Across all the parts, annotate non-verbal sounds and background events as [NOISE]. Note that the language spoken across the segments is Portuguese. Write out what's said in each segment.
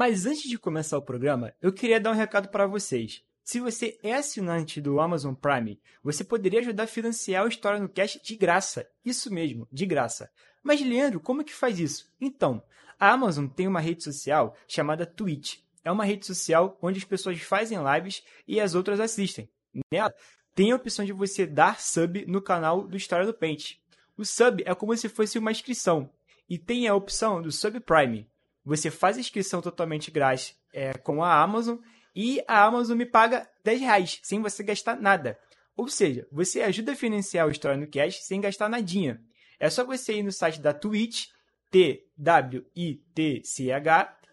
Mas antes de começar o programa, eu queria dar um recado para vocês. Se você é assinante do Amazon Prime, você poderia ajudar a financiar o História no Cash de graça. Isso mesmo, de graça. Mas, Leandro, como é que faz isso? Então, a Amazon tem uma rede social chamada Twitch. É uma rede social onde as pessoas fazem lives e as outras assistem. Nela, tem a opção de você dar sub no canal do História do Paint. O sub é como se fosse uma inscrição. E tem a opção do Sub Prime. Você faz a inscrição totalmente grátis é, com a Amazon e a Amazon me paga 10 reais, sem você gastar nada. Ou seja, você ajuda a financiar o História no Cash sem gastar nadinha. É só você ir no site da Twitch, T-W-I-T-C-H,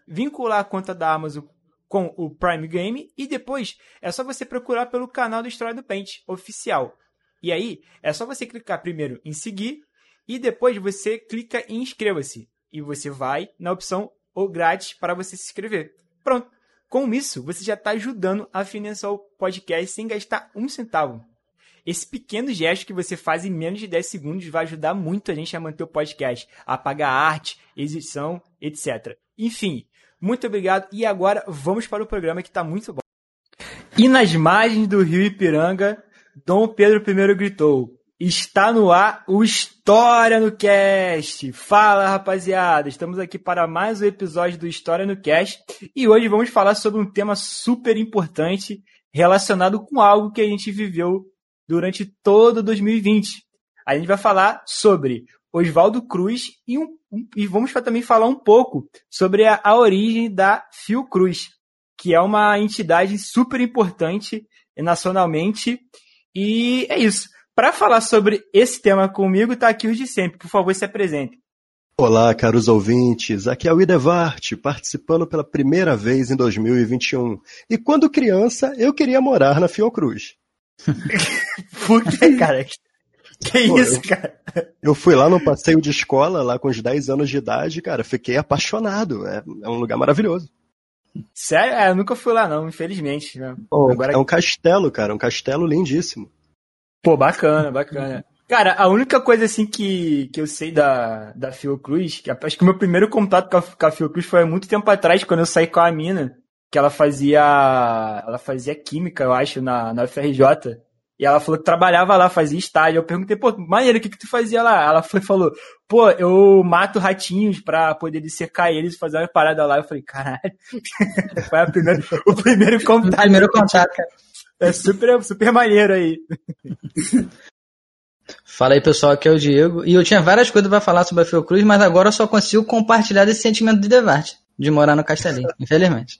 vincular a conta da Amazon com o Prime Game e depois é só você procurar pelo canal do História do Paint oficial. E aí é só você clicar primeiro em seguir e depois você clica em inscreva-se e você vai na opção o grátis para você se inscrever. Pronto. Com isso, você já está ajudando a financiar o podcast sem gastar um centavo. Esse pequeno gesto que você faz em menos de 10 segundos vai ajudar muito a gente a manter o podcast, a pagar arte, edição, etc. Enfim, muito obrigado e agora vamos para o programa que está muito bom. E nas margens do rio Ipiranga, Dom Pedro I gritou: Está no ar o História no Cast. Fala, rapaziada. Estamos aqui para mais um episódio do História no Cast e hoje vamos falar sobre um tema super importante relacionado com algo que a gente viveu durante todo 2020. A gente vai falar sobre Oswaldo Cruz e, um, e vamos também falar um pouco sobre a, a origem da Fiocruz, que é uma entidade super importante nacionalmente. E é isso. Para falar sobre esse tema comigo, está aqui o de sempre. Por favor, se apresente. Olá, caros ouvintes. Aqui é o Idevart, participando pela primeira vez em 2021. E quando criança, eu queria morar na Fiocruz. [LAUGHS] [LAUGHS] Por que, cara? Que Pô, isso, eu, cara? Eu fui lá no passeio de escola, lá com os 10 anos de idade, cara, fiquei apaixonado. É, é um lugar maravilhoso. Sério? É, eu nunca fui lá, não, infelizmente. Né? Pô, Agora... É um castelo, cara, um castelo lindíssimo. Pô, bacana, bacana. Cara, a única coisa assim que, que eu sei da, da Fiocruz, que acho que o meu primeiro contato com a, com a Fiocruz foi há muito tempo atrás, quando eu saí com a mina, que ela fazia. Ela fazia química, eu acho, na, na UFRJ. E ela falou que trabalhava lá, fazia estágio. Eu perguntei, pô, maneiro, o que, que tu fazia lá? Ela foi, falou, pô, eu mato ratinhos pra poder dissecar eles e fazer uma parada lá. Eu falei, caralho. [LAUGHS] foi a primeira, o primeiro contato. primeiro contato, cara. É super, super maneiro aí. Fala aí, pessoal, aqui é o Diego. E eu tinha várias coisas para falar sobre a Fiocruz, mas agora eu só consigo compartilhar desse sentimento de Devarte, de morar no Castelinho, [LAUGHS] infelizmente.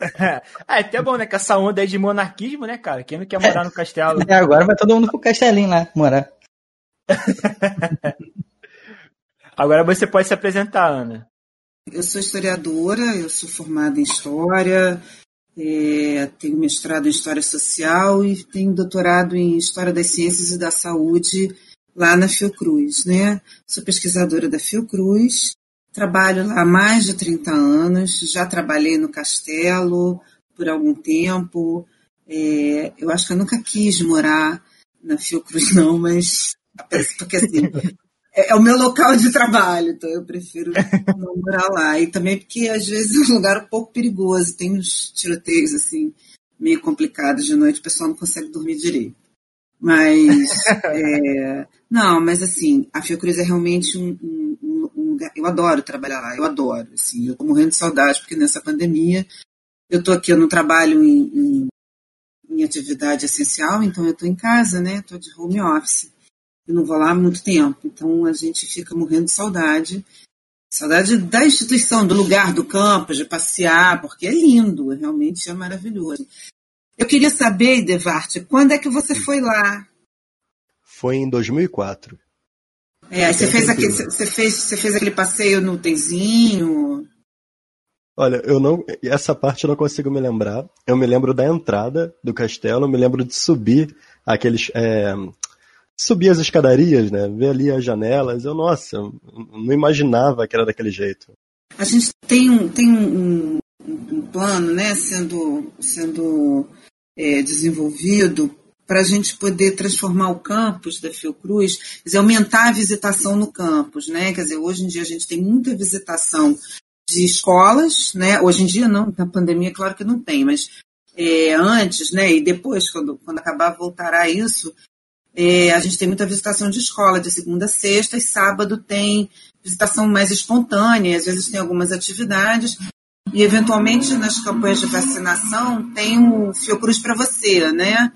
É, é até bom, né? Com essa onda aí de monarquismo, né, cara? Quem não quer morar no castelo? É, agora vai todo mundo pro Castelinho lá, morar. [LAUGHS] agora você pode se apresentar, Ana. Eu sou historiadora, eu sou formada em História, é, tenho mestrado em História Social e tenho doutorado em História das Ciências e da Saúde lá na Fiocruz. Né? Sou pesquisadora da Fiocruz, trabalho lá há mais de 30 anos, já trabalhei no Castelo por algum tempo. É, eu acho que eu nunca quis morar na Fiocruz, [LAUGHS] não, mas porque assim, é, é, o meu local de trabalho, então eu prefiro não [LAUGHS] morar lá. E também porque às vezes é um lugar um pouco perigoso, tem uns tiroteios assim, meio complicados de noite, o pessoal não consegue dormir direito. Mas, [LAUGHS] é, não, mas assim, a Fiocruz é realmente um, um, um, lugar, eu adoro trabalhar lá, eu adoro, assim, eu tô morrendo de saudade, porque nessa pandemia, eu tô aqui, eu não trabalho em, em, em atividade essencial, então eu tô em casa, né, tô de home office eu não vou lá há muito tempo. Então a gente fica morrendo de saudade. Saudade da instituição, do lugar, do campo, de passear, porque é lindo, realmente é maravilhoso. Eu queria saber, Devarte, quando é que você foi lá? Foi em 2004. É, você fez, aquele, você, fez, você fez aquele passeio no Tenzinho? Olha, eu não. Essa parte eu não consigo me lembrar. Eu me lembro da entrada do castelo, eu me lembro de subir aqueles. É, subir as escadarias, né? Ver ali as janelas. Eu, nossa, não imaginava que era daquele jeito. A gente tem um, tem um, um plano, né, sendo, sendo é, desenvolvido para a gente poder transformar o campus da Fiocruz, dizer, aumentar a visitação no campus, né? Quer dizer, hoje em dia a gente tem muita visitação de escolas, né? Hoje em dia não, na pandemia claro que não tem, mas é, antes, né? E depois, quando, quando acabar, voltará isso. É, a gente tem muita visitação de escola de segunda a sexta e sábado tem visitação mais espontânea, às vezes tem algumas atividades e eventualmente nas campanhas de vacinação tem o Fiocruz para você, né?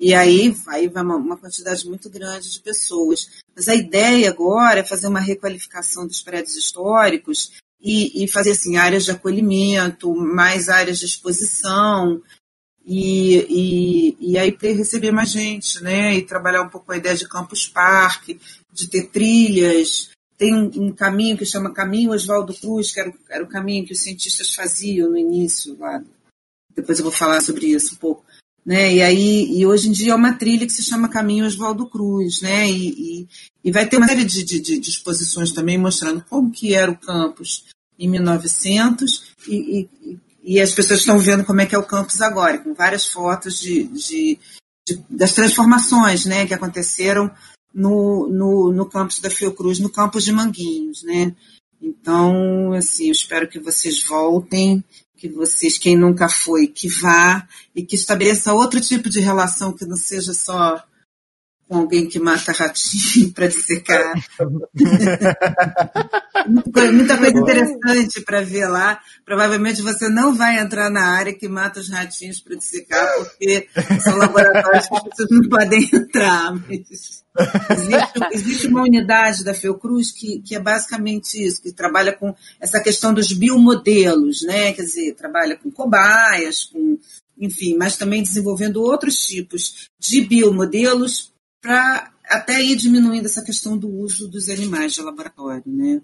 E aí vai, vai uma, uma, quantidade muito grande de pessoas. Mas a ideia agora é fazer uma requalificação dos prédios históricos e, e fazer assim, áreas de acolhimento, mais áreas de exposição, e, e, e aí receber mais gente, né? E trabalhar um pouco a ideia de campus parque, de ter trilhas. Tem um, um caminho que chama Caminho Oswaldo Cruz, que era, o, era o caminho que os cientistas faziam no início lá. Depois eu vou falar sobre isso um pouco. Né? E aí, e hoje em dia é uma trilha que se chama Caminho Oswaldo Cruz, né? E, e, e, vai ter uma série de, de, de, exposições também mostrando como que era o campus em 1900 e, e, e as pessoas estão vendo como é que é o campus agora, com várias fotos de, de, de das transformações, né, que aconteceram no, no, no campus da Fiocruz, no campus de Manguinhos, né? Então, assim, eu espero que vocês voltem que vocês, quem nunca foi, que vá e que estabeleça outro tipo de relação que não seja só com alguém que mata ratinho [LAUGHS] para dissecar. muita, coisa interessante para ver lá. Provavelmente você não vai entrar na área que mata os ratinhos para dissecar, porque são laboratórios que pessoas não podem [LAUGHS] entrar. Existe, existe, uma unidade da Fiocruz que, que é basicamente isso, que trabalha com essa questão dos biomodelos, né? Quer dizer, trabalha com cobaias, com enfim, mas também desenvolvendo outros tipos de biomodelos para até ir diminuindo essa questão do uso dos animais de laboratório, né?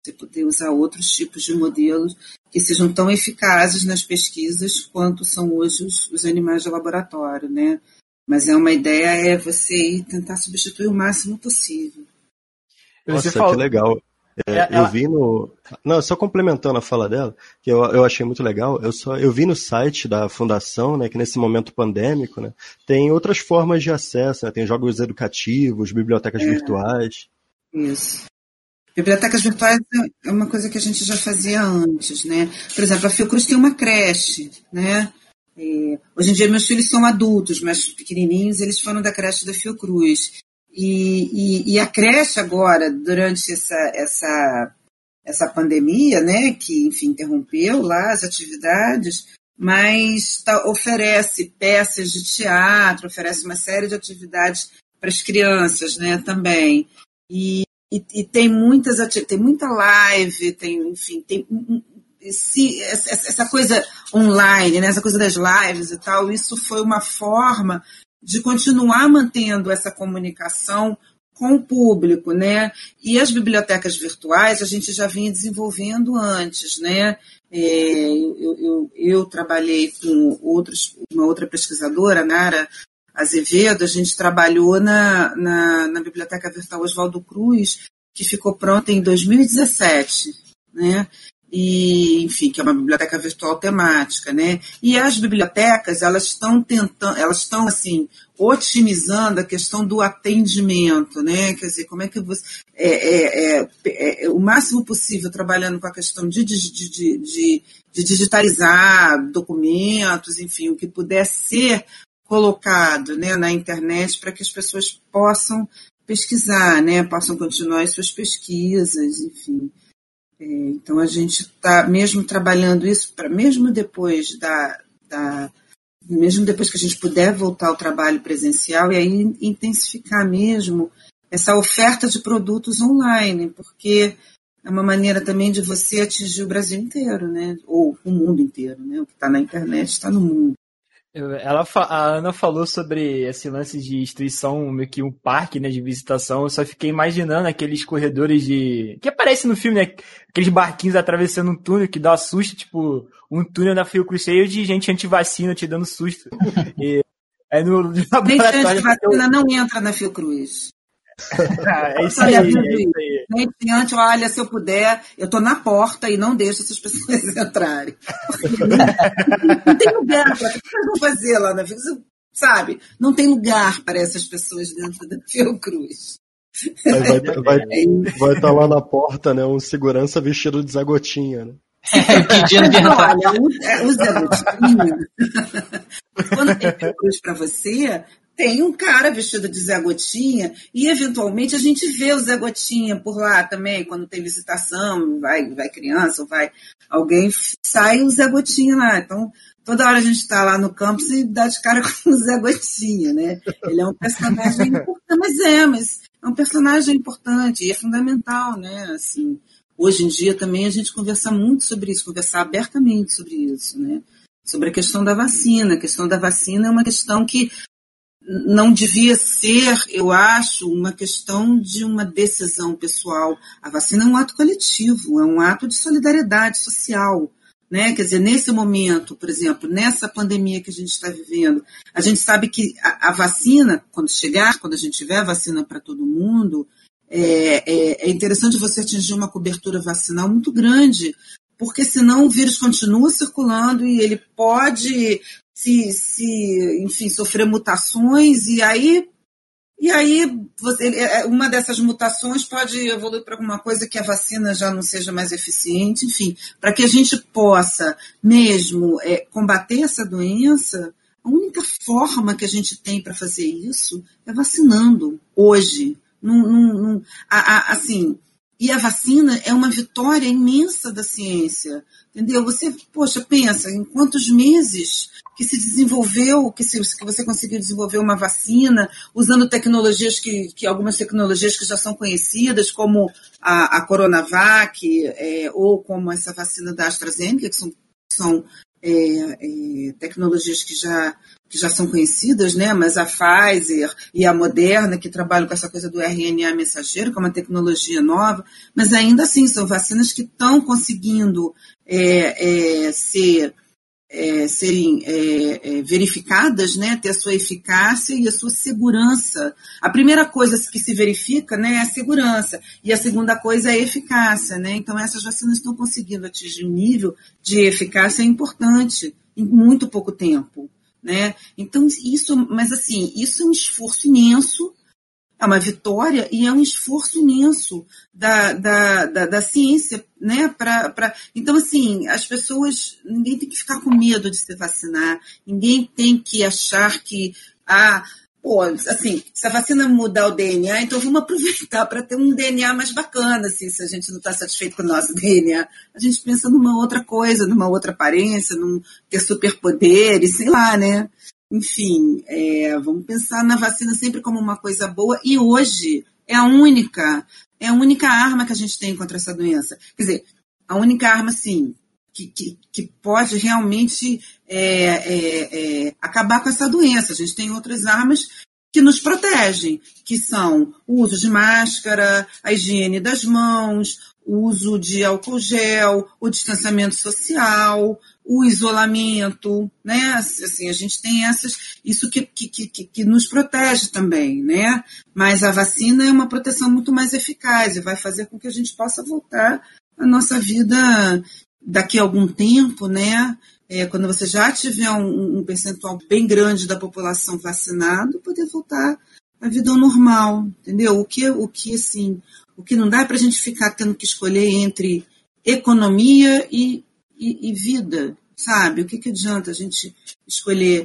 Você poder usar outros tipos de modelos que sejam tão eficazes nas pesquisas quanto são hoje os, os animais de laboratório, né? Mas é uma ideia é você ir tentar substituir o máximo possível. Nossa, que legal. É, é, eu vi no. Não, só complementando a fala dela, que eu, eu achei muito legal, eu, só, eu vi no site da fundação, né, que nesse momento pandêmico, né, tem outras formas de acesso, né, tem jogos educativos, bibliotecas é. virtuais. Isso. Bibliotecas virtuais é uma coisa que a gente já fazia antes, né? Por exemplo, a Fiocruz tem uma creche, né? É, hoje em dia meus filhos são adultos, mas pequenininhos, eles foram da creche da Fiocruz. E, e, e, a creche agora, durante essa, essa, essa pandemia, né, que, enfim, interrompeu lá as atividades, mas tá, oferece peças de teatro, oferece uma série de atividades para as crianças, né, também. E, e, e, tem muitas tem muita live, tem, enfim, tem esse, essa coisa online, né, essa coisa das lives e tal, isso foi uma forma de continuar mantendo essa comunicação com o público, né? E as bibliotecas virtuais a gente já vinha desenvolvendo antes, né? É, eu, eu, eu, trabalhei com outros, uma outra pesquisadora, Nara Azevedo, a gente trabalhou na, na, na Biblioteca Virtual Oswaldo Cruz, que ficou pronta em 2017, né? E enfim que é uma biblioteca virtual temática, né? E as bibliotecas elas estão tentando, elas estão assim otimizando a questão do atendimento, né? Quer dizer, como é que você é, é, é, é o máximo possível trabalhando com a questão de, de, de, de, de digitalizar documentos, enfim, o que puder ser colocado né, na internet para que as pessoas possam pesquisar, né, possam continuar as suas pesquisas, enfim. É, então a gente está mesmo trabalhando isso para mesmo depois da, da, mesmo depois que a gente puder voltar ao trabalho presencial e aí intensificar mesmo essa oferta de produtos online, porque é uma maneira também de você atingir o Brasil inteiro, né? Ou o mundo inteiro, né? O que está na internet está no mundo. Ela, a Ana falou sobre esse lance de instituição, meio que um parque né, de visitação. Eu só fiquei imaginando aqueles corredores de. que aparece no filme, né? Aqueles barquinhos atravessando um túnel que dá susto, tipo, um túnel da Fiocruz cheio de gente anti-vacina te dando susto. [LAUGHS] e aí no, laboratório. Gente anti-vacina não entra na Fiocruz. [LAUGHS] é isso aí, é isso aí. Mediante, olha, se eu puder, eu estou na porta e não deixo essas pessoas [LAUGHS] entrarem. não, tem lugar para o que vocês vão fazer lá na Fiocruz? Sabe? Não tem lugar para essas pessoas dentro da Fiocruz. Vai estar [LAUGHS] vai, vai, vai tá lá na porta, né? Um segurança vestido de zagotinha, né? Pedindo de entrar. olha, o, é, o Zé Gotinha, quando tem cruz para você, tem um cara vestido de Zé Gotinha e, eventualmente, a gente vê o Zé Gotinha por lá também, quando tem visitação, vai, vai criança, vai alguém, sai o Zé Gotinha lá. Então, toda hora a gente está lá no campus e dá de cara [LAUGHS] com o Zé Gotinha, né? Ele é um personagem importante, mas é, mas é um personagem importante e é fundamental, né? Assim, hoje em dia também a gente conversa muito sobre isso, conversar abertamente sobre isso, né? Sobre a questão da vacina. A questão da vacina é uma questão que não devia ser, eu acho, uma questão de uma decisão pessoal. A vacina é um ato coletivo, é um ato de solidariedade social. Né? Quer dizer, nesse momento, por exemplo, nessa pandemia que a gente está vivendo, a gente sabe que a, a, vacina, quando chegar, quando a gente tiver a vacina para todo mundo, é, é, é interessante você atingir uma cobertura vacinal muito grande, porque senão o vírus continua circulando e ele pode se, se enfim, sofrer mutações e aí e aí você, é, uma dessas mutações pode evoluir para alguma coisa que a vacina já não seja mais eficiente, enfim, para que a gente possa mesmo é, combater essa doença, a única forma que a gente tem para fazer isso é vacinando hoje. Num, num, num, a, a, assim, e a vacina é uma vitória imensa da ciência. Entendeu? Você, poxa, pensa em quantos meses que se desenvolveu, que, se, que você conseguiu desenvolver uma vacina, usando tecnologias que, que algumas tecnologias que já são conhecidas, como a, a Coronavac, é, ou como essa vacina da AstraZeneca, que são, são é, é, tecnologias que já, que já são conhecidas, né? mas a Pfizer e a Moderna, que trabalham com essa coisa do RNA mensageiro, que é uma tecnologia nova, mas ainda assim são vacinas que estão conseguindo é, é, ser, é, serem é, é, verificadas, né? ter a sua eficácia e a sua segurança. A primeira coisa que se verifica né, é a segurança, e a segunda coisa é a eficácia. Né? Então, essas vacinas estão conseguindo atingir um nível de eficácia importante em muito pouco tempo. Né? Então, isso, mas assim, isso é um esforço imenso, é uma vitória e é um esforço imenso da, da, da, da ciência, né? Pra, pra... Então, assim, as pessoas, ninguém tem que ficar com medo de se vacinar, ninguém tem que achar que, ah, pô, assim, se a vacina mudar o DNA, então vamos aproveitar para ter um DNA mais bacana, assim, se a gente não está satisfeito com o nosso [LAUGHS] DNA. A gente pensa numa outra coisa, numa outra aparência, num ter superpoderes, sei lá, né? Enfim, é, vamos pensar na vacina sempre como uma coisa boa e hoje é a única, é a única arma que a gente tem contra essa doença. Quer dizer, a única arma, sim, que, que, que pode realmente é, é, é, acabar com essa doença. A gente tem outras armas que nos protegem, que são o uso de máscara, a higiene das mãos, o uso de álcool gel, o distanciamento social, o isolamento, né? Assim, a gente tem essas, isso que, que, que, que nos protege também, né? Mas a vacina é uma proteção muito mais eficaz e vai fazer com que a gente possa voltar à nossa vida daqui a algum tempo, né? É, quando você já tiver um, um percentual bem grande da população vacinado, poder voltar à vida normal, entendeu? O que, o que assim, o que não dá é para a gente ficar tendo que escolher entre economia e, e, e vida, sabe? O que, que adianta a gente escolher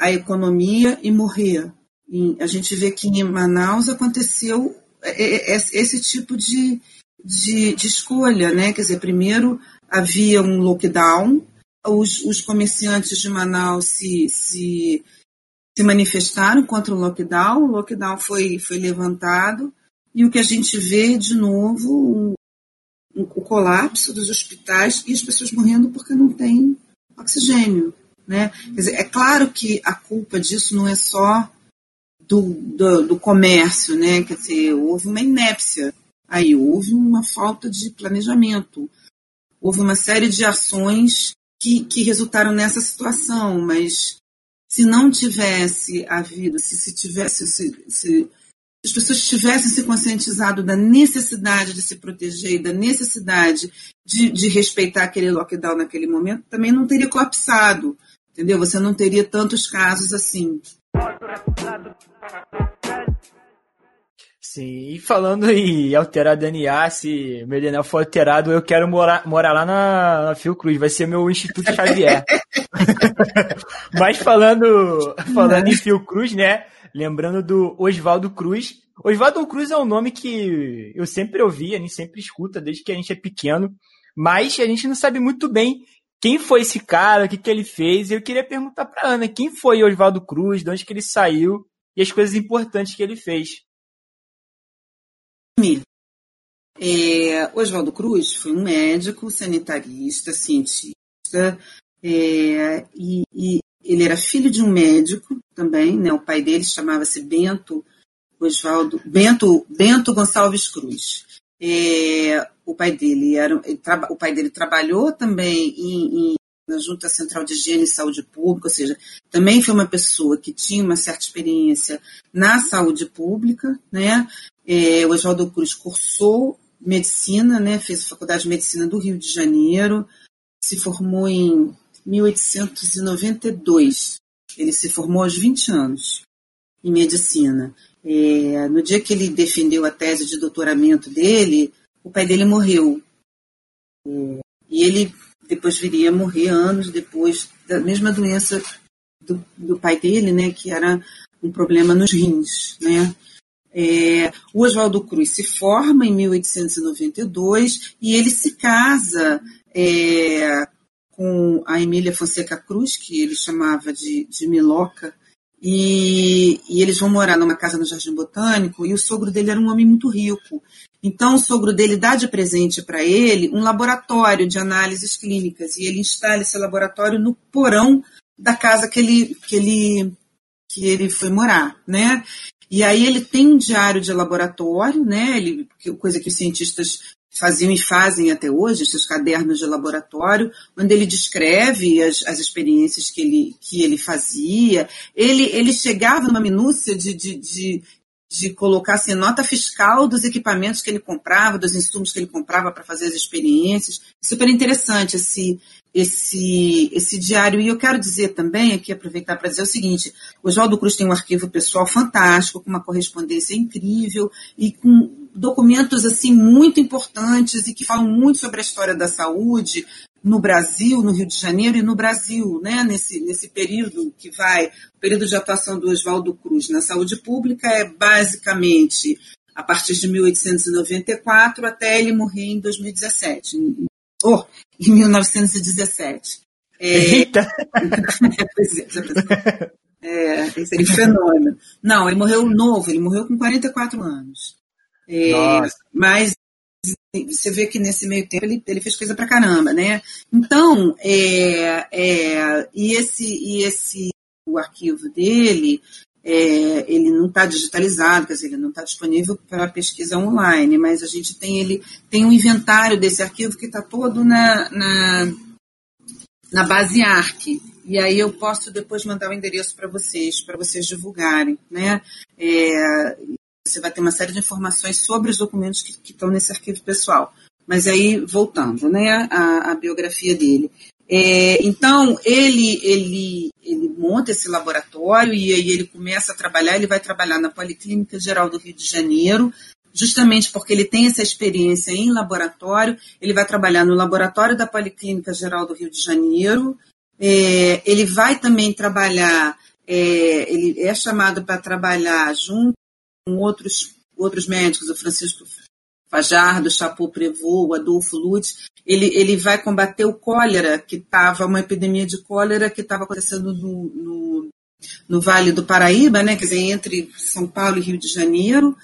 a economia e morrer? E a gente vê que em Manaus aconteceu esse tipo de, de, de escolha, né? Quer dizer, primeiro havia um lockdown, os, os comerciantes de Manaus se, se, se manifestaram contra o lockdown, o lockdown foi, foi levantado, e o que a gente vê de novo, o colapso dos hospitais e as pessoas morrendo porque não tem oxigênio. Né? Dizer, é claro que a culpa disso não é só do, do, do, comércio, né? Quer dizer, houve uma inépcia aí, houve uma falta de planejamento, houve uma série de ações que, que resultaram nessa situação, mas se não tivesse havido, se, se tivesse, se, se as pessoas tivessem se conscientizado da necessidade de se proteger e da necessidade de, de, respeitar aquele lockdown naquele momento, também não teria colapsado, entendeu? Você não teria tantos casos assim. Sim, e falando em alterar DNA, se meu DNA for alterado, eu quero morar, morar lá na, na Fiocruz, vai ser meu Instituto Xavier. [LAUGHS] Mas falando, falando em Fiocruz, né? Lembrando do Oswaldo Cruz. Oswaldo Cruz é um nome que eu sempre ouvi, a gente sempre escuta desde que a gente é pequeno, mas a gente não sabe muito bem quem foi esse cara, o que, que ele fez. Eu queria perguntar para Ana, quem foi Oswaldo Cruz, de onde que ele saiu e as coisas importantes que ele fez. É, Oswaldo Cruz foi um médico, sanitarista, cientista, é, e, e, ele era filho de um médico também, né? O pai dele chamava-se Bento Oswaldo Bento Bento Gonçalves Cruz. É, o pai dele era o pai dele trabalhou também em, em, na Junta Central de Higiene e Saúde Pública, ou seja, também foi uma pessoa que tinha uma certa experiência na saúde pública, né? É, o Oswaldo Cruz cursou medicina, né? Fez a Faculdade de Medicina do Rio de Janeiro, se formou em 1892. Ele se formou aos 20 anos em medicina. É, no dia que ele defendeu a tese de doutoramento dele, o pai dele morreu. É, e ele depois viria a morrer anos depois da mesma doença do, do pai dele, né, que era um problema nos rins, né. É, o Oswaldo Cruz se forma em 1892 e ele se casa é, com a Emília Fonseca Cruz, que ele chamava de, de Miloca, e, e, eles vão morar numa casa no Jardim Botânico, e o sogro dele era um homem muito rico. Então, o sogro dele dá de presente para ele um laboratório de análises clínicas, e ele instala esse laboratório no porão da casa que ele, que ele, que ele foi morar, né? E aí ele tem um diário de laboratório, né? Ele, coisa que os cientistas faziam e fazem até hoje, esses cadernos de laboratório, onde ele descreve as, as experiências que ele, que ele fazia. Ele, ele chegava numa minúcia de, de, de, de colocar assim, nota fiscal dos equipamentos que ele comprava, dos insumos que ele comprava para fazer as experiências. Super interessante esse, esse, esse diário. E eu quero dizer também, aqui aproveitar para dizer o seguinte: o Oswaldo Cruz tem um arquivo pessoal fantástico, com uma correspondência incrível e com documentos assim muito importantes e que falam muito sobre a história da saúde no Brasil, no Rio de Janeiro e no Brasil, né, nesse, nesse período que vai, o período de atuação do Oswaldo Cruz na saúde pública é basicamente a partir de 1894 até ele morrer em 2017, em, oh, em 1917. É, Eita! [LAUGHS] é, é, seria um fenômeno. Não, ele morreu novo, ele morreu com 44 anos. É, mas você vê que nesse meio tempo ele, ele fez coisa pra caramba, né? Então, é, é, e esse, e esse o arquivo dele, é, ele não está digitalizado, quer dizer, ele não está disponível para pesquisa online, mas a gente tem ele tem um inventário desse arquivo que está todo na, na, na base ARC. E aí eu posso depois mandar o endereço para vocês, para vocês divulgarem, né? É, você vai ter uma série de informações sobre os documentos que, que estão nesse arquivo pessoal. Mas aí, voltando, né, a, a biografia dele. É, então, ele, ele, ele monta esse laboratório e aí ele começa a trabalhar, ele vai trabalhar na Policlínica Geral do Rio de Janeiro, justamente porque ele tem essa experiência em laboratório, ele vai trabalhar no laboratório da Policlínica Geral do Rio de Janeiro, é, ele vai também trabalhar, é, ele é chamado para trabalhar junto com outros, outros médicos, o Francisco Fajardo, o Chapo Prevô, o Adolfo Lutz, ele, ele vai combater o cólera, que estava, uma epidemia de cólera que estava acontecendo no, no, no, Vale do Paraíba, né, quer dizer, entre São Paulo e Rio de Janeiro.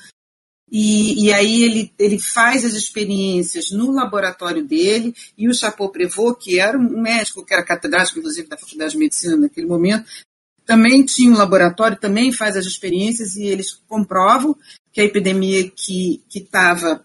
E, e aí ele, ele faz as experiências no laboratório dele, e o Chapo Prevô, que era um médico, que era catedrático, inclusive, da Faculdade de Medicina naquele momento, também tinha um laboratório, também faz as experiências e eles comprovam que a epidemia que estava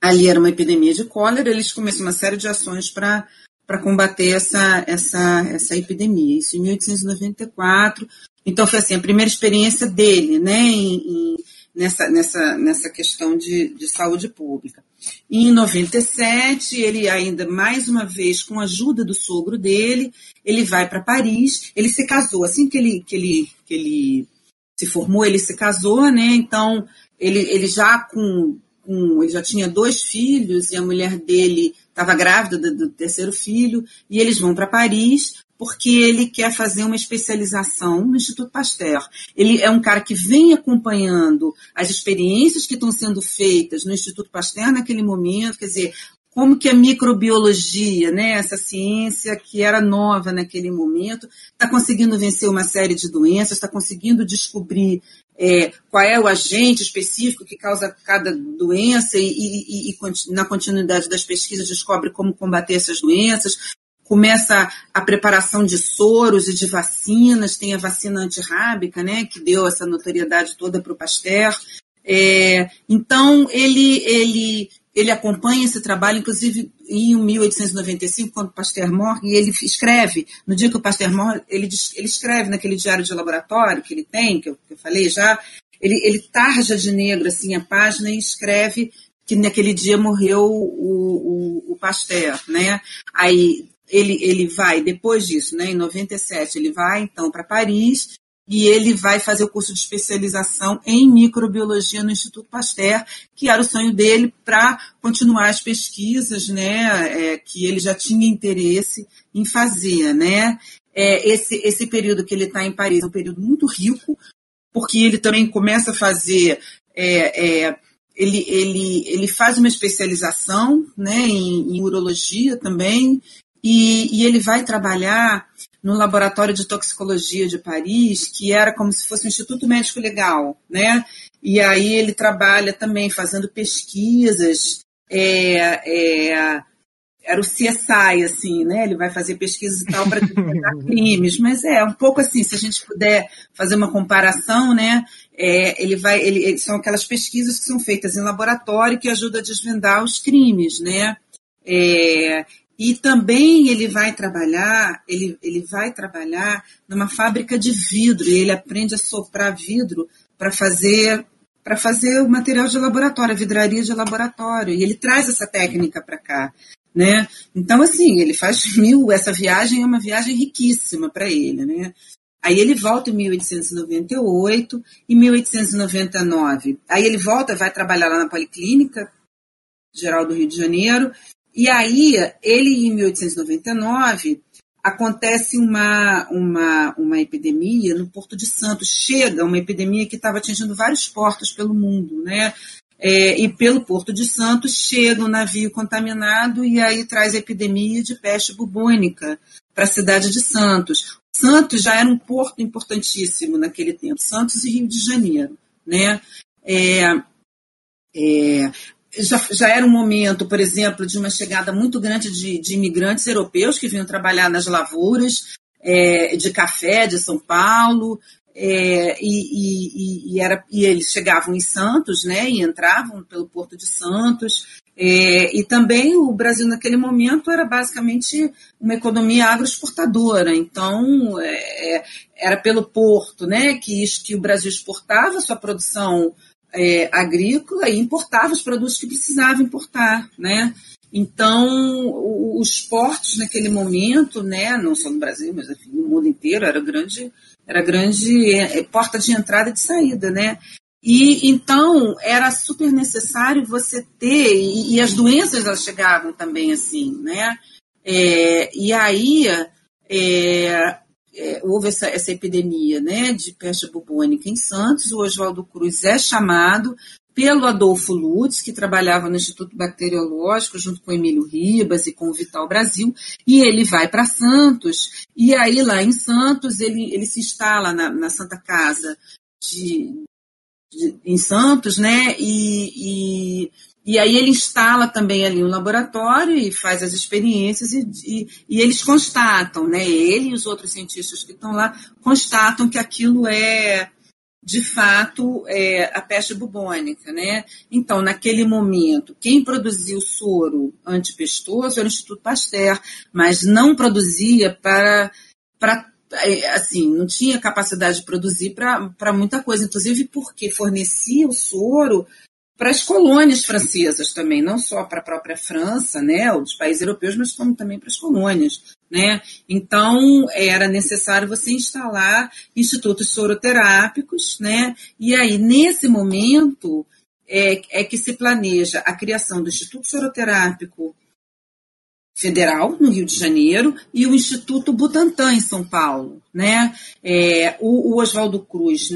ali era uma epidemia de cólera, eles começam uma série de ações para para combater essa, essa, essa epidemia. Isso em 1894. Então, foi assim, a primeira experiência dele né, em, em, nessa, nessa, nessa questão de, de saúde pública. Em 97, ele ainda mais uma vez com a ajuda do sogro dele, ele vai para Paris, ele se casou. Assim que ele que ele que ele se formou, ele se casou, né? Então, ele, ele já com, ele já tinha dois filhos e a mulher dele estava grávida do, do terceiro filho. E eles vão para Paris porque ele quer fazer uma especialização no Instituto Pasteur. Ele é um cara que vem acompanhando as experiências que estão sendo feitas no Instituto Pasteur naquele momento, quer dizer, como que a microbiologia, né, essa ciência que era nova naquele momento, está conseguindo vencer uma série de doenças, está conseguindo descobrir é, qual é o agente específico que causa cada doença e, e, e, na continuidade das pesquisas descobre como combater essas doenças. Começa a preparação de soros e de vacinas, tem a vacina antirrábica, né, que deu essa notoriedade toda para o Pasteur. É, então, ele, ele ele acompanha esse trabalho, inclusive em 1895, quando o Pasteur morre, e ele escreve, no dia que o Pasteur morre, ele, ele escreve naquele diário de laboratório que ele tem, que eu, que eu falei já, ele, ele tarja de negro assim a página e escreve que naquele dia morreu o, o, o Pasteur, né? Aí ele, ele vai, depois disso, né, em 97, ele vai então para Paris e ele vai fazer o curso de especialização em microbiologia no Instituto Pasteur, que era o sonho dele para continuar as pesquisas, né, é, que ele já tinha interesse em fazer, né. É, esse, esse período que ele está em Paris é um período muito rico, porque ele também começa a fazer é, é, ele, ele, ele faz uma especialização né, em, em urologia também, e, e, ele vai trabalhar no laboratório de toxicologia de Paris, que era como se fosse um instituto médico legal, né? E aí ele trabalha também fazendo pesquisas, é, é, era o CSI, assim, né? Ele vai fazer pesquisas e tal para detectar [LAUGHS] crimes, mas é um pouco assim, se a gente puder fazer uma comparação, né? É, ele vai, ele, são aquelas pesquisas que são feitas em laboratório que ajudam a desvendar os crimes, né? É, e também ele vai trabalhar, ele, ele vai trabalhar numa fábrica de vidro, e ele aprende a soprar vidro para fazer para fazer o material de laboratório, a vidraria de laboratório, e ele traz essa técnica para cá, né? Então assim, ele faz [LAUGHS] mil, essa viagem é uma viagem riquíssima para ele, né? Aí ele volta em 1898 e 1899. Aí ele volta, vai trabalhar lá na Policlínica Geral do Rio de Janeiro e aí, ele em 1899, acontece uma, uma, uma epidemia no Porto de Santos. Chega uma epidemia que estava atingindo vários portos pelo mundo, né? É, e pelo Porto de Santos chega um navio contaminado e aí traz a epidemia de peste bubônica para a cidade de Santos. Santos já era um porto importantíssimo naquele tempo, Santos e Rio de Janeiro, né? É, é, já, já era um momento, por exemplo, de uma chegada muito grande de, de imigrantes europeus que vinham trabalhar nas lavouras é, de café de São Paulo, é, e, e, e, era, e eles chegavam em Santos, né, e entravam pelo Porto de Santos, é, e também o Brasil naquele momento era basicamente uma economia agroexportadora, então é, era pelo porto, né, que, que o Brasil exportava sua produção é, agrícola e importava os produtos que precisava importar, né? Então, os portos naquele momento, né, não só no Brasil, mas enfim, no mundo inteiro, era grande, era grande é, porta de entrada e de saída, né? E então era super necessário você ter, e, e as doenças elas chegavam também assim, né? É, e aí é, é, houve essa, essa epidemia né, de peste bubônica em Santos, o Oswaldo Cruz é chamado pelo Adolfo Lutz, que trabalhava no Instituto Bacteriológico junto com Emílio Ribas e com o Vital Brasil, e ele vai para Santos, e aí lá em Santos ele, ele se instala na, na Santa Casa de, de, em Santos, né, e, e e aí ele instala também ali um laboratório e faz as experiências e, e, e, eles constatam, né? Ele e os outros cientistas que estão lá constatam que aquilo é de fato é, a peste bubônica, né? Então, naquele momento, quem produzia o soro antipestoso era o Instituto Pasteur, mas não produzia para, para é, assim, não tinha capacidade de produzir para muita coisa, inclusive porque fornecia o soro para as colônias francesas também, não só para a própria França, né, os países europeus, mas como também para as colônias, né? Então era necessário você instalar institutos soroterápicos, né? E aí nesse momento é, é que se planeja a criação do Instituto Soroterápico Federal, no Rio de Janeiro, e o Instituto Butantan, em São Paulo. Né? É, o, o Oswaldo Cruz,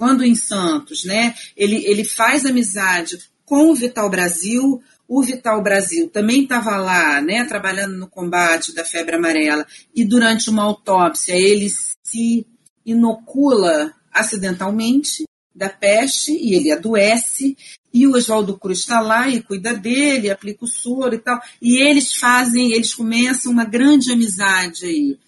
quando em Santos, né, ele, ele faz amizade com o Vital Brasil, o Vital Brasil também estava lá, né, trabalhando no combate da febre amarela, e durante uma autópsia ele se inocula acidentalmente da peste e ele adoece e o Oswaldo Cruz está lá e cuida dele, aplica o soro e tal. E eles fazem, eles começam uma grande amizade aí.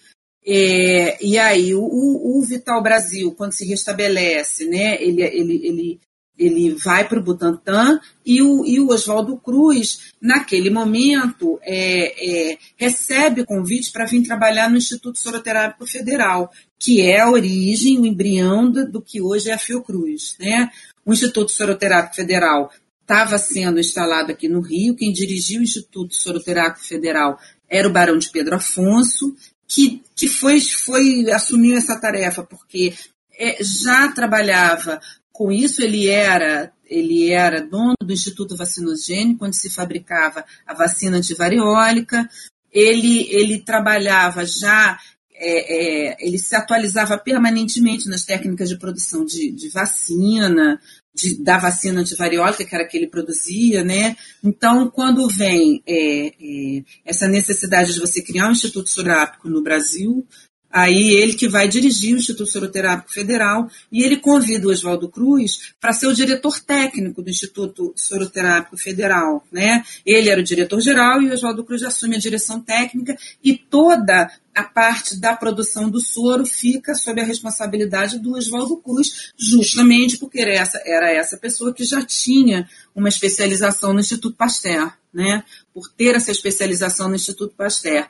É, e aí, o, o, Vital Brasil, quando se restabelece, né, ele, ele, ele, ele vai para o Butantan e o, e o Oswaldo Cruz, naquele momento, é, é, recebe convite para vir trabalhar no Instituto Soroterápico Federal, que é a origem, o embrião do, do que hoje é a Fiocruz. Né? O Instituto Soroterápico Federal estava sendo instalado aqui no Rio, quem dirigia o Instituto Soroterápico Federal era o Barão de Pedro Afonso, que, que foi, foi assumiu essa tarefa, porque é, já trabalhava com isso, ele era, ele era dono do Instituto Vacinogênico, onde se fabricava a vacina antivariólica, ele, ele trabalhava já é, é, ele se atualizava permanentemente nas técnicas de produção de, de vacina, de, da vacina antivariólica, que era que ele produzia, né? Então, quando vem é, é essa necessidade de você criar um instituto sorápico no Brasil, Aí ele que vai dirigir o Instituto Soroterápico Federal e ele convida o Oswaldo Cruz para ser o diretor técnico do Instituto Soroterápico Federal. Né? Ele era o diretor-geral e o Oswaldo Cruz assume a direção técnica e toda a parte da produção do soro fica sob a responsabilidade do Oswaldo Cruz, justamente porque era essa, era essa pessoa que já tinha uma especialização no Instituto Pasteur, né? Por ter essa especialização no Instituto Pasteur.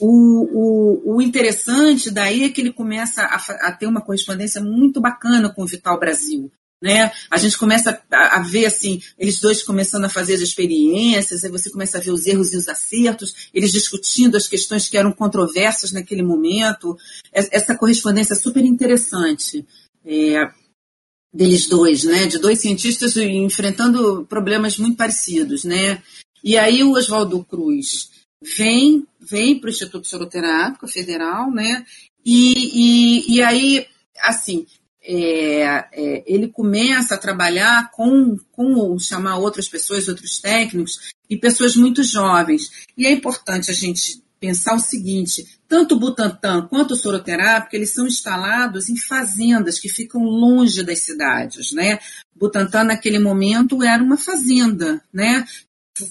O, o, o, interessante daí é que ele começa a, a, ter uma correspondência muito bacana com o Vital Brasil. Né? A gente começa a, a, ver assim, eles dois começando a fazer as experiências, aí você começa a ver os erros e os acertos, eles discutindo as questões que eram controversas naquele momento. Essa correspondência é super interessante. É, deles dois, né? De dois cientistas enfrentando problemas muito parecidos, né? E aí o Oswaldo Cruz vem, vem para o Instituto Soroterápico Federal, né? E, e, e aí, assim, é, é, ele começa a trabalhar com, com chamar outras pessoas, outros técnicos, e pessoas muito jovens. E é importante a gente pensar o seguinte: tanto o Butantan quanto o Soroterápico, eles são instalados em fazendas que ficam longe das cidades, né? Butantan, naquele momento, era uma fazenda, né?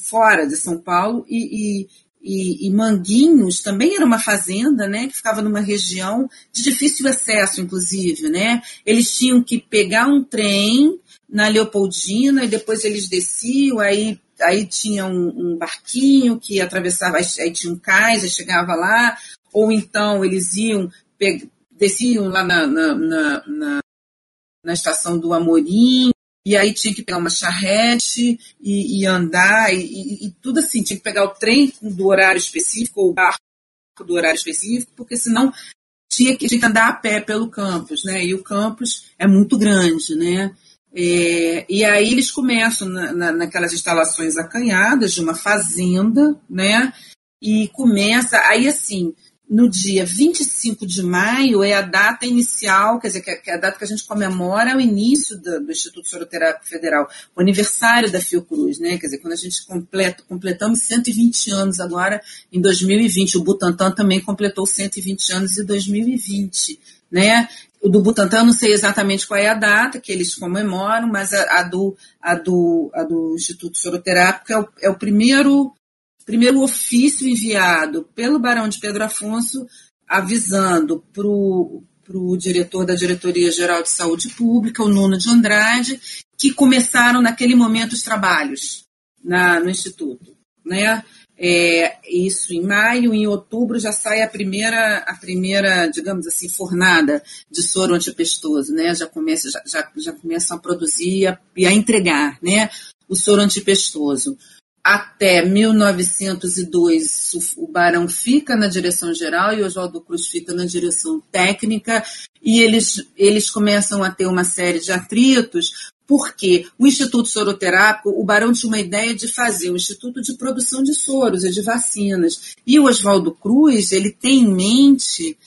Fora de São Paulo, e, e, e, Manguinhos também era uma fazenda, né, que ficava numa região de difícil acesso, inclusive, né? Eles tinham que pegar um trem na Leopoldina e depois eles desciam, aí, aí tinha um, um barquinho que atravessava, aí tinha um cais, aí chegava lá, ou então eles iam, desciam lá na, na, na, na, na estação do Amorim, e aí tinha que pegar uma charrete e, e andar, e, e, tudo assim, tinha que pegar o trem do horário específico, ou o barco do horário específico, porque senão tinha que, tinha que andar a pé pelo campus, né? E o campus é muito grande, né? É, e aí eles começam na, na, naquelas instalações acanhadas de uma fazenda, né? E começa, aí assim, no dia 25 de maio é a data inicial, quer dizer, que é a data que a gente comemora é o início do, do Instituto Soroterápico Federal, o aniversário da Fiocruz, né? Quer dizer, quando a gente completa, completamos 120 anos agora em 2020, o Butantan também completou 120 anos em 2020, né? O do Butantan, não sei exatamente qual é a data que eles comemoram, mas a, a do, a, do, a do Instituto Soroterápico é o, é o primeiro primeiro ofício enviado pelo Barão de Pedro Afonso avisando para o diretor da Diretoria Geral de Saúde Pública, o Nuno de Andrade, que começaram naquele momento os trabalhos na, no Instituto. Né? É, isso em maio, em outubro já sai a primeira, a primeira, digamos assim, fornada de soro antipestoso, né? Já começa, já, já, já começam a produzir e a, entregar, né? o soro antipestoso. Até 1902, o Barão fica na direção geral e Oswaldo Cruz fica na direção técnica, e eles, eles começam a ter uma série de atritos, porque o Instituto Soroterápico, o Barão tinha uma ideia de fazer um instituto de produção de soros e de vacinas. E o Oswaldo Cruz, ele tem em mente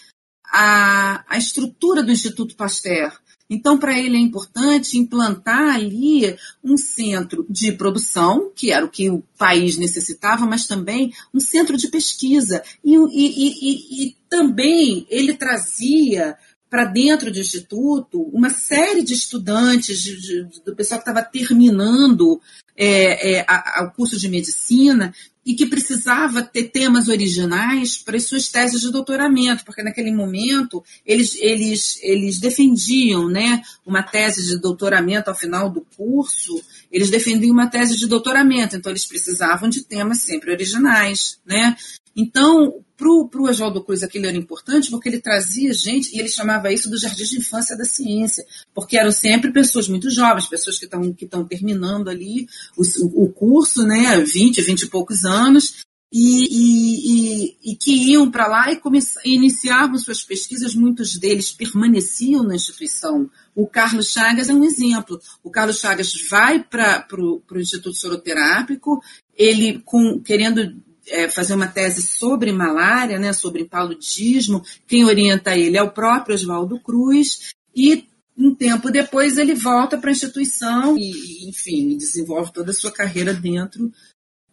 a, a estrutura do Instituto Pasteur. Então, para ele é importante implantar ali um centro de produção, que era o que o país necessitava, mas também um centro de pesquisa. E, e, e, e também ele trazia para dentro do instituto uma série de estudantes, de, de, do pessoal que estava terminando é, é, a, a, o curso de medicina, e que precisava ter temas originais para as suas teses de doutoramento, porque naquele momento eles, eles, eles defendiam né, uma tese de doutoramento ao final do curso, eles defendiam uma tese de doutoramento, então eles precisavam de temas sempre originais. Né? Então, para o Oswaldo Cruz aquilo era importante porque ele trazia gente, e ele chamava isso do jardim de infância da ciência, porque eram sempre pessoas muito jovens, pessoas que estão que terminando ali o, o curso, né, 20, 20 e poucos anos, e, e, e, e, que iam para lá e iniciavam suas pesquisas, muitos deles permaneciam na instituição. O Carlos Chagas é um exemplo. O Carlos Chagas vai para o Instituto Soroterápico, ele com, querendo é, fazer uma tese sobre malária, né, sobre paludismo. Quem orienta ele é o próprio Oswaldo Cruz. E um tempo depois ele volta para a instituição e, enfim, desenvolve toda a sua carreira dentro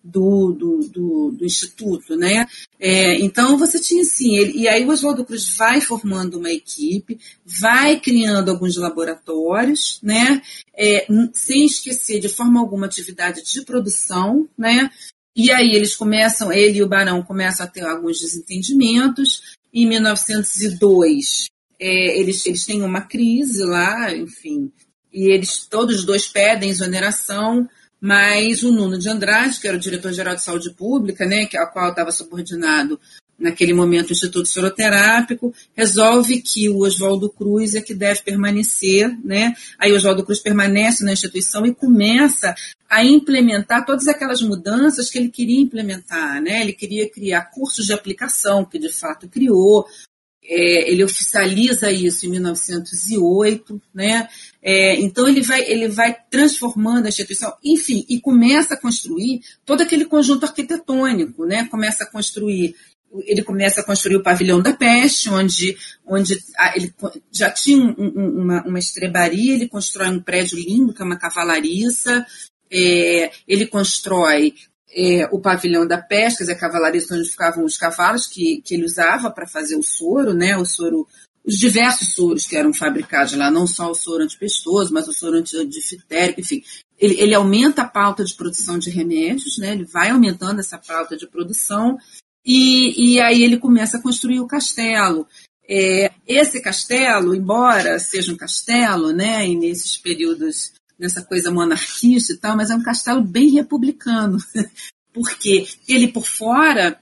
do, do, do, do Instituto, né? É, então você tinha assim, ele, e aí o Oswaldo Cruz vai formando uma equipe, vai criando alguns laboratórios, né? É, sem esquecer de forma alguma atividade de produção, né? E aí eles começam, ele e o Barão começam a ter alguns desentendimentos. Em 1902, é, eles, eles têm uma crise lá, enfim, e eles todos os dois pedem exoneração, mas o Nuno de Andrade, que era o diretor-geral de saúde pública, né, ao qual estava subordinado naquele momento o Instituto Soroterápico, resolve que o Oswaldo Cruz é que deve permanecer, né? Aí o Oswaldo Cruz permanece na instituição e começa a implementar todas aquelas mudanças que ele queria implementar, né? Ele queria criar cursos de aplicação, que de fato criou, é, ele oficializa isso em 1908, né? É, então ele vai, ele vai transformando a instituição, enfim, e começa a construir todo aquele conjunto arquitetônico, né? Começa a construir ele começa a construir o pavilhão da peste, onde, onde ele já tinha um, uma, uma estrebaria, ele constrói um prédio lindo, que é uma cavalariça, é, ele constrói é, o pavilhão da peste, quer dizer, a cavalariça onde ficavam os cavalos que, que ele usava para fazer o soro, né, o soro, os diversos soros que eram fabricados lá, não só o soro antipestoso, mas o soro antidifitérico, enfim. Ele, ele aumenta a pauta de produção de remédios, né, ele vai aumentando essa pauta de produção, e, e aí ele começa a construir o castelo. É, esse castelo, embora seja um castelo, né, e nesses períodos, nessa coisa monarquista e tal, mas é um castelo bem republicano, [LAUGHS] porque ele por fora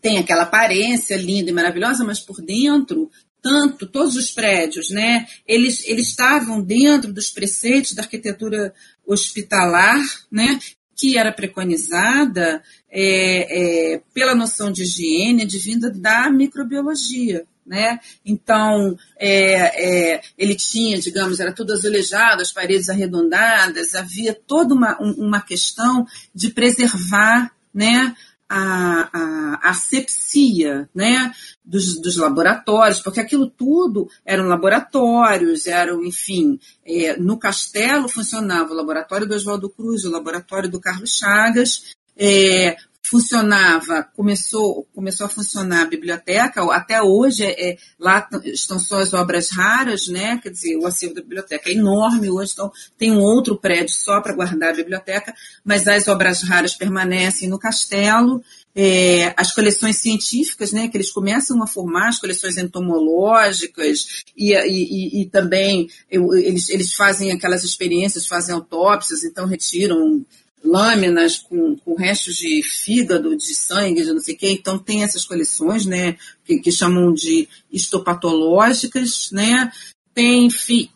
tem aquela aparência linda e maravilhosa, mas por dentro, tanto todos os prédios, né, eles, eles estavam dentro dos preceitos da arquitetura hospitalar, né, que era preconizada é, é, pela noção de higiene advinda da microbiologia. Né? Então, é, é, ele tinha, digamos, era tudo azulejado, as paredes arredondadas, havia toda uma, uma questão de preservar né, a, a, asepsia né, dos, dos, laboratórios, porque aquilo tudo eram laboratórios, eram, enfim, é, no castelo funcionava o laboratório do Oswaldo Cruz, o laboratório do Carlos Chagas, é, funcionava, começou, começou a funcionar a biblioteca, até hoje é, é, lá estão só as obras raras, né? Quer dizer, o acervo da biblioteca é enorme hoje, então tem um outro prédio só para guardar a biblioteca, mas as obras raras permanecem no castelo. É, as coleções científicas, né, que eles começam a formar, as coleções entomológicas e, e, e também eles, eles fazem aquelas experiências, fazem autópsias, então retiram lâminas com, com restos de fígado, de sangue, de não sei o quê. Então tem essas coleções, né, que, que chamam de histopatológicas, né. Tem, fi,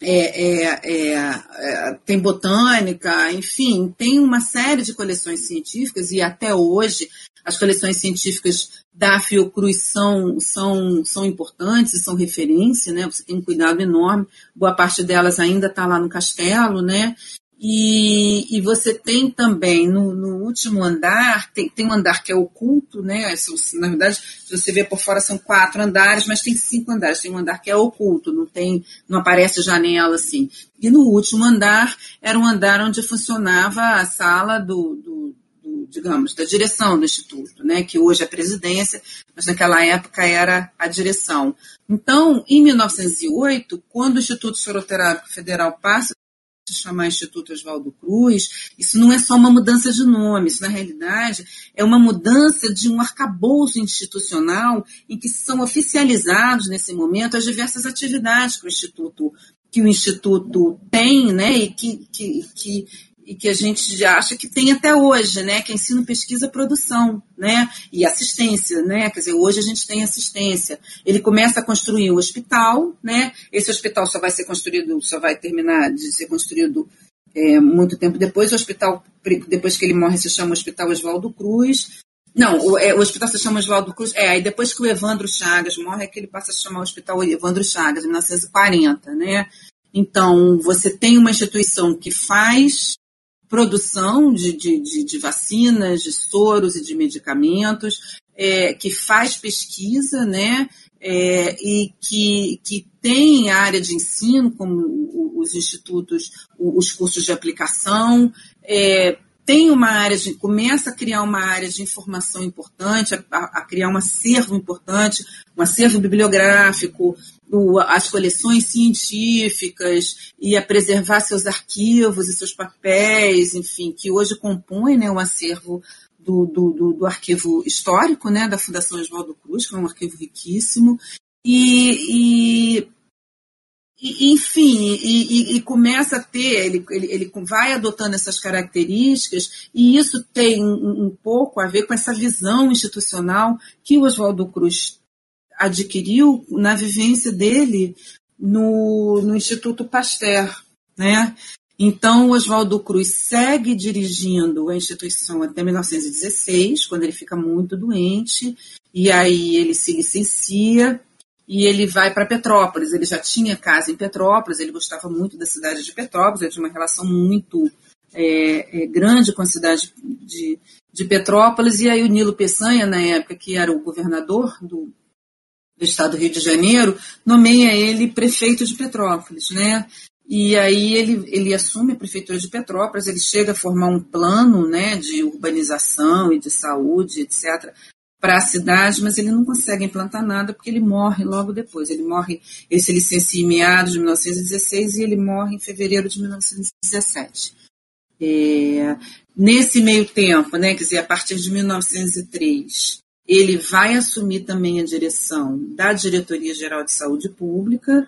é, é, é, tem botânica, enfim, tem uma série de coleções científicas e até hoje as coleções científicas da Fiocruz são, são, são importantes, são referência, né? Você tem um cuidado enorme. Boa parte delas ainda está lá no castelo, né? E, e você tem também no, no último andar, tem, tem um andar que é oculto, né? Na verdade, se você vê por fora, são quatro andares, mas tem cinco andares. Tem um andar que é oculto, não tem, não aparece janela assim. E no último andar era um andar onde funcionava a sala do, do, digamos, da direção do Instituto, né? Que hoje é a presidência, mas naquela época era a direção. Então, em 1908, quando o Instituto Soroterápico Federal passa se chamar Instituto Oswaldo Cruz, isso não é só uma mudança de nome, isso na realidade é uma mudança de um arcabouço institucional em que são oficializados nesse momento as diversas atividades que o Instituto que o Instituto tem, né, e que, que, que e que a gente acha que tem até hoje, né, que é ensino, pesquisa, produção, né, e assistência, né, quer dizer, hoje a gente tem assistência. Ele começa a construir um hospital, né, esse hospital só vai ser construído, só vai terminar de ser construído é, muito tempo depois. O hospital, depois que ele morre, se chama Hospital Oswaldo Cruz. Não, o, é, o, hospital se chama Oswaldo Cruz. É, aí depois que o Evandro Chagas morre, é que ele passa a chamar Hospital Evandro Chagas, em 1940, né? Então, você tem uma instituição que faz produção de, de, de, de vacinas, de soros e de medicamentos, é, que faz pesquisa, né? É, e que, que tem área de ensino, como os institutos, os cursos de aplicação, é, tem uma área de, começa a criar uma área de informação importante, a, a criar um acervo importante, um acervo bibliográfico, o, as coleções científicas e a preservar seus arquivos e seus papéis, enfim, que hoje compõem né, o acervo do, do, do, do, arquivo histórico né, da Fundação Oswaldo Cruz, que é um arquivo riquíssimo. E, e e, enfim, e, e, começa a ter, ele, ele, ele, vai adotando essas características, e isso tem um, um, pouco a ver com essa visão institucional que o Oswaldo Cruz adquiriu na vivência dele no, no Instituto Pasteur. Né? Então, Oswaldo Cruz segue dirigindo a instituição até 1916, quando ele fica muito doente, e aí ele se licencia e ele vai para Petrópolis. Ele já tinha casa em Petrópolis, ele gostava muito da cidade de Petrópolis, ele tinha uma relação muito é, é, grande com a cidade de, de Petrópolis. E aí o Nilo Peçanha, na época que era o governador do, do estado do Rio de Janeiro, nomeia ele prefeito de Petrópolis, né? E aí ele, ele assume a prefeitura de Petrópolis, ele chega a formar um plano né, de urbanização e de saúde, etc., para a cidade, mas ele não consegue implantar nada porque ele morre logo depois. Ele morre, ele se licencia em meados de 1916 e ele morre em fevereiro de 1917. É, nesse meio tempo, né, quer dizer, a partir de 1903, ele vai assumir também a direção da Diretoria Geral de Saúde Pública,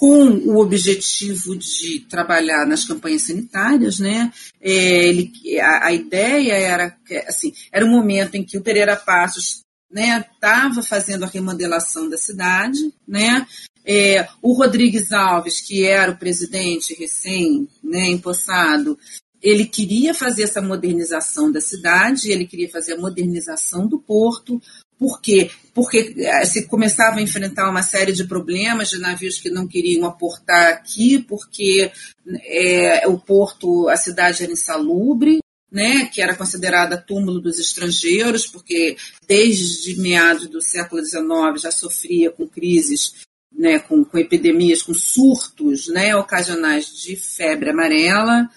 com o objetivo de trabalhar nas campanhas sanitárias, né? É, ele, a, a, ideia era assim, era um momento em que o Pereira Passos estava né, fazendo a remodelação da cidade, né? É, o Rodrigues Alves, que era o presidente recém né, empossado, ele queria fazer essa modernização da cidade, ele queria fazer a modernização do porto, por quê? Porque eh, se começava a enfrentar uma série de problemas de navios que não queriam aportar aqui, porque é, o porto, a cidade era insalubre, né, que era considerada túmulo dos estrangeiros, porque desde meados do século XIX já sofria com crises, né, com, com epidemias, com surtos né, ocasionais de febre amarela,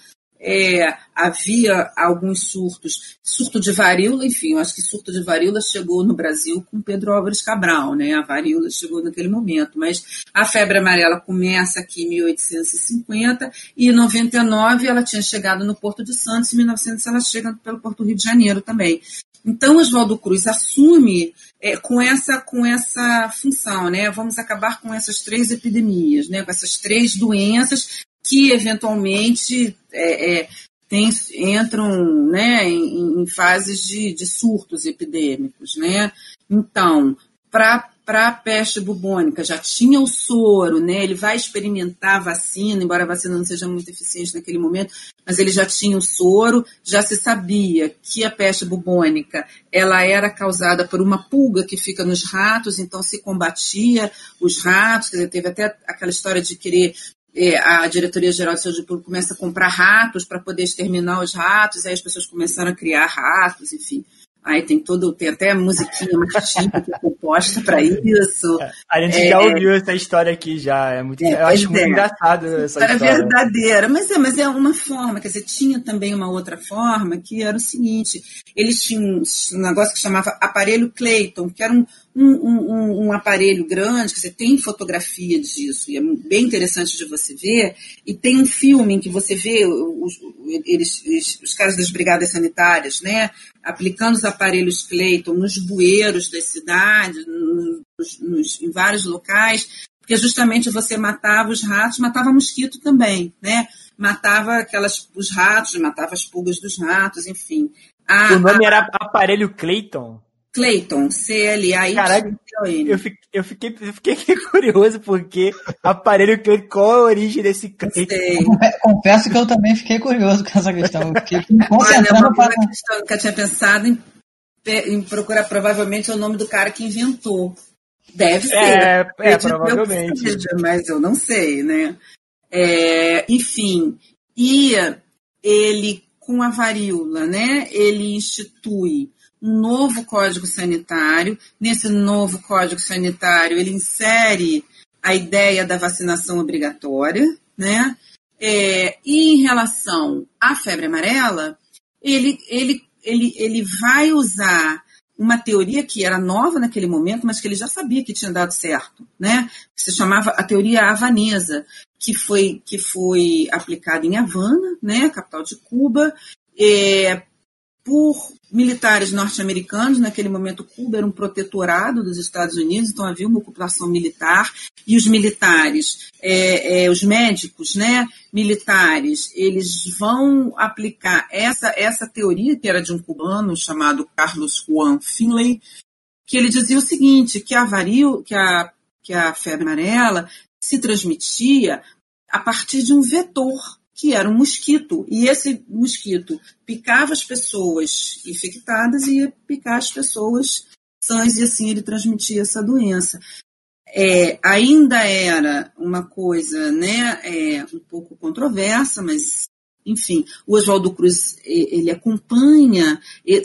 é, havia alguns surtos, surto de varíola, enfim, eu acho que surto de varíola chegou no Brasil com Pedro Álvares Cabral, né? A varíola chegou naquele momento, mas a febre amarela começa aqui em 1850 e em 99 ela tinha chegado no Porto de Santos, em 1900 ela chega pelo Porto Rio de Janeiro também. Então, Oswaldo Cruz assume é, com, essa, com essa função, né? Vamos acabar com essas três epidemias, né? Com essas três doenças que eventualmente é, é, tem, entram né, em, em fases de, de, surtos epidêmicos. Né? Então, para a peste bubônica, já tinha o soro, né? Ele vai experimentar a vacina, embora a vacina não seja muito eficiente naquele momento, mas ele já tinha o soro, já se sabia que a peste bubônica ela era causada por uma pulga que fica nos ratos, então se combatia os ratos, quer dizer, teve até aquela história de querer é, a Diretoria Geral de Saúde Pública começa a comprar ratos para poder exterminar os ratos, aí as pessoas começaram a criar ratos, enfim. Aí tem todo, tem até musiquinha mais típica composta para isso. A gente é, já ouviu essa história aqui já, é muito, é, eu acho muito é. engraçado essa história. Era verdadeira, mas é, mas é uma forma, quer dizer, tinha também uma outra forma que era o seguinte, eles tinham um negócio que chamava aparelho Clayton, que era um, um, um, um, aparelho grande, quer dizer, tem fotografia disso, e é bem interessante de você ver, e tem um filme em que você vê os, eles, os caras das brigadas sanitárias, né, aplicando os aparelhos Clayton nos bueiros das cidades, nos, nos, em vários locais, porque justamente você matava os ratos, matava mosquito também, né, matava aquelas, os ratos, matava as pulgas dos ratos, enfim. A, o nome a, era aparelho Clayton? Clayton, C-L-A-Y. Caraca, eu fiquei, eu, fiquei, eu fiquei [LAUGHS] curioso porque aparelho Clayton, qual a origem desse Clayton? Confesso que eu também fiquei curioso com essa questão. Fiquei Olha, uma para... questão que eu tinha pensado em, em, procurar provavelmente o nome do cara que inventou. Deve ser. É, é provavelmente. Seja, mas eu não sei, né? É, enfim, e ele, com a varíola, né, ele institui um novo código sanitário. Nesse novo código sanitário, ele insere a ideia da vacinação obrigatória, né? É, e em relação à febre amarela, ele, ele, ele, ele vai usar uma teoria que era nova naquele momento, mas que ele já sabia que tinha dado certo, né? Se chamava a teoria havanesa, que foi, que foi aplicada em Havana, né, capital de Cuba, é, por militares norte-americanos. Naquele momento, Cuba era um protetorado dos Estados Unidos, então havia uma ocupação militar. E os militares, é, é, os médicos né, militares, eles vão aplicar essa, essa teoria, que era de um cubano chamado Carlos Juan Finlay, que ele dizia o seguinte, que a varíola, que a, que a febre amarela se transmitia a partir de um vetor que era um mosquito. E esse mosquito picava as pessoas infectadas e ia picar as pessoas sãs, e assim ele transmitia essa doença. É, ainda era uma coisa né, é, um pouco controversa, mas enfim, o Oswaldo Cruz ele acompanha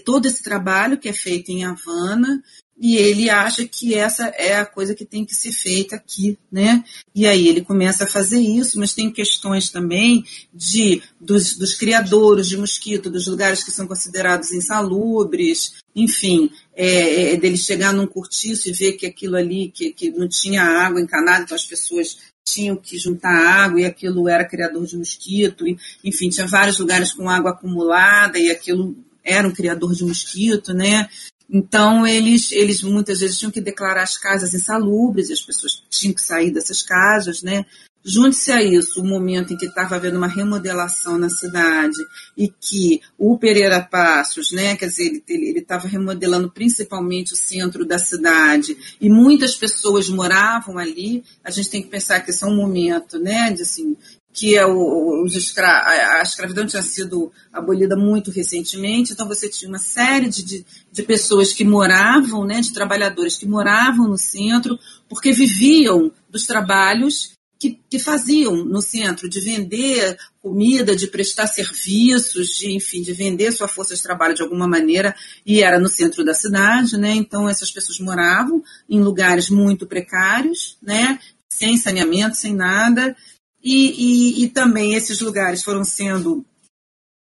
todo esse trabalho que é feito em Havana e ele acha que essa é a coisa que tem que ser feita aqui, né? E aí ele começa a fazer isso, mas tem questões também de dos, dos criadores de mosquito, dos lugares que são considerados insalubres, enfim, é, é, dele chegar num cortiço e ver que aquilo ali, que, que não tinha água encanada, então as pessoas tinham que juntar água e aquilo era criador de mosquito, e, enfim, tinha vários lugares com água acumulada e aquilo era um criador de mosquito, né? Então, eles, eles muitas vezes tinham que declarar as casas insalubres, e as pessoas tinham que sair dessas casas, né? Junte-se a isso o momento em que estava havendo uma remodelação na cidade e que o Pereira Passos, né, quer dizer, ele estava remodelando principalmente o centro da cidade e muitas pessoas moravam ali. A gente tem que pensar que esse é um momento, né, de assim, que é o, escra a escravidão tinha sido abolida muito recentemente, então você tinha uma série de, de, de, pessoas que moravam, né, de trabalhadores que moravam no centro, porque viviam dos trabalhos que, que faziam no centro, de vender comida, de prestar serviços, de, enfim, de vender sua força de trabalho de alguma maneira, e era no centro da cidade, né, então essas pessoas moravam em lugares muito precários, né, sem saneamento, sem nada, e, e, e também esses lugares foram sendo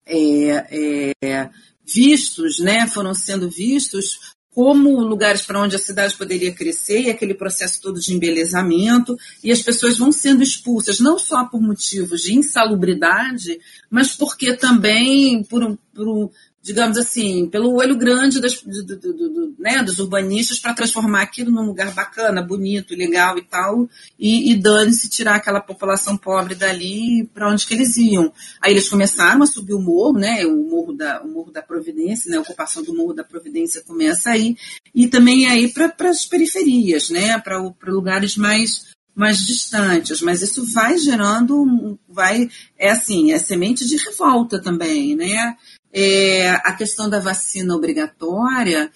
é, é, vistos, né, foram sendo vistos como lugares para onde a cidade poderia crescer e aquele processo todo de embelezamento, e as pessoas vão sendo expulsas, não só por motivos de insalubridade, mas porque também por, por, digamos assim, pelo olho grande das, do, do, do, né, dos urbanistas para transformar aquilo num lugar bacana, bonito, legal e tal, e, e dane-se tirar aquela população pobre dali para onde que eles iam. Aí eles começaram a subir o morro, né, o morro da, o morro da Providência, né, a ocupação do morro da Providência começa aí, e também aí para as periferias, né, para lugares mais mais distantes, mas isso vai gerando, vai, é assim, é semente de revolta também, né? É, a questão da vacina obrigatória,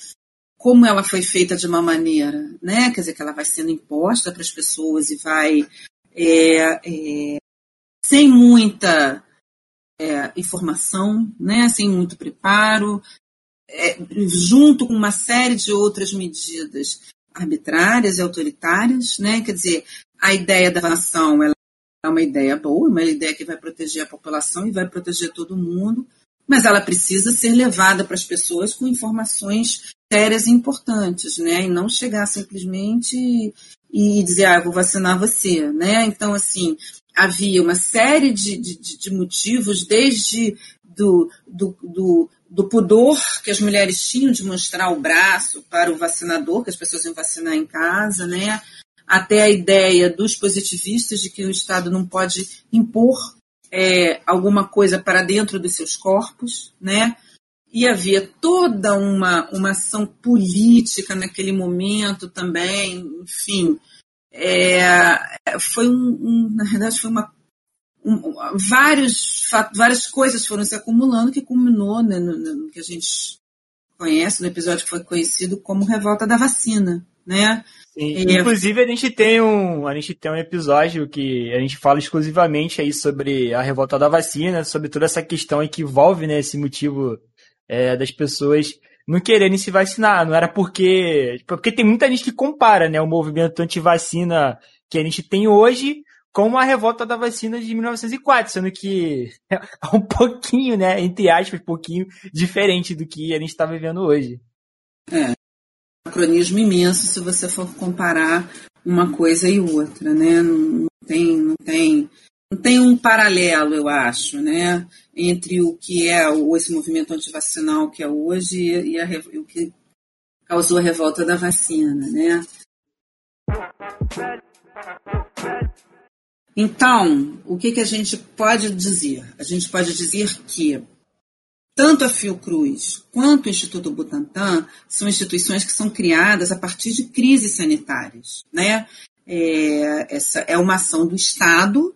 como ela foi feita de uma maneira, né? Quer dizer, que ela vai sendo imposta para as pessoas e vai é, é, sem muita é, informação, né? Sem muito preparo, é, junto com uma série de outras medidas arbitrárias e autoritárias, né? Quer dizer, a ideia da vacinação ela é uma ideia boa, uma ideia que vai proteger a população e vai proteger todo mundo, mas ela precisa ser levada para as pessoas com informações sérias e importantes, né? E não chegar simplesmente e dizer, ah, eu vou vacinar você, né? Então, assim, havia uma série de, de, de motivos, desde do, do, do, do, pudor que as mulheres tinham de mostrar o braço para o vacinador, que as pessoas iam vacinar em casa, né? Até a ideia dos positivistas de que o Estado não pode impor é, alguma coisa para dentro dos seus corpos, né? E havia toda uma, uma ação política naquele momento também, enfim. É, foi um, um, na verdade, foi uma. Um, vários, várias coisas foram se acumulando que culminou né, no, no, que a gente conhece, no episódio que foi conhecido como Revolta da Vacina, né? Sim. É. Inclusive a gente tem um a gente tem um episódio que a gente fala exclusivamente aí sobre a revolta da vacina, sobre toda essa questão que envolve né, esse motivo é, das pessoas não quererem se vacinar. Não era porque porque tem muita gente que compara né o movimento anti-vacina que a gente tem hoje com a revolta da vacina de 1904, sendo que [LAUGHS] é um pouquinho, né, entre aspas, um pouquinho diferente do que a gente está vivendo hoje. É, anacronismo imenso se você for comparar uma coisa e outra, né? Não tem, não tem, não tem um paralelo, eu acho, né? Entre o que é esse movimento antivacinal que é hoje e, a, e o que causou a revolta da vacina, né? Então, o que, que a gente pode dizer? A gente pode dizer que tanto a Fiocruz quanto o Instituto Butantan são instituições que são criadas a partir de crises sanitárias. Né? É, essa é uma ação do Estado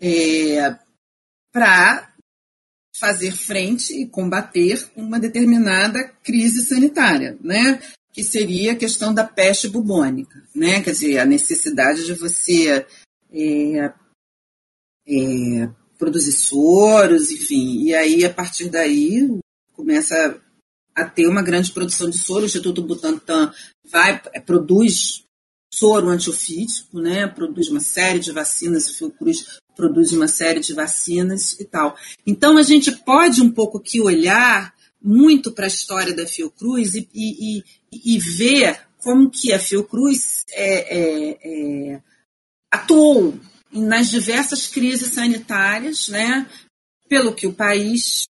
é, para fazer frente e combater uma determinada crise sanitária, né? que seria a questão da peste bubônica, né? quer dizer, a necessidade de você é, é, produzir soros, enfim. E aí, a partir daí, começa a ter uma grande produção de soro. O Instituto Butantan vai, produz soro antiofídico, né? produz uma série de vacinas, o Fiocruz produz uma série de vacinas e tal. Então, a gente pode um pouco aqui olhar muito para a história da Fiocruz e, e, e, e ver como que a Fiocruz é, é, é, atuou nas diversas crises sanitárias, né, pelo que o país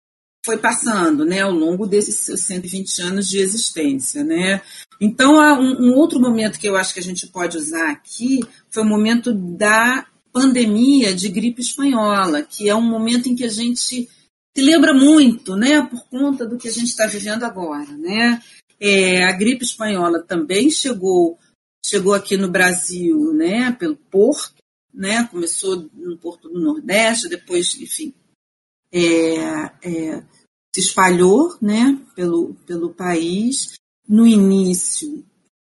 foi passando, né, ao longo desses seus 120 anos de existência, né. Então, um, um outro momento que eu acho que a gente pode usar aqui foi o momento da pandemia de gripe espanhola, que é um momento em que a gente se lembra muito, né, por conta do que a gente está vivendo agora, né. É, a gripe espanhola também chegou chegou aqui no Brasil, né, pelo Porto, né? Começou no Porto do Nordeste, depois, enfim, é, é, se espalhou, né? Pelo, pelo país. No início,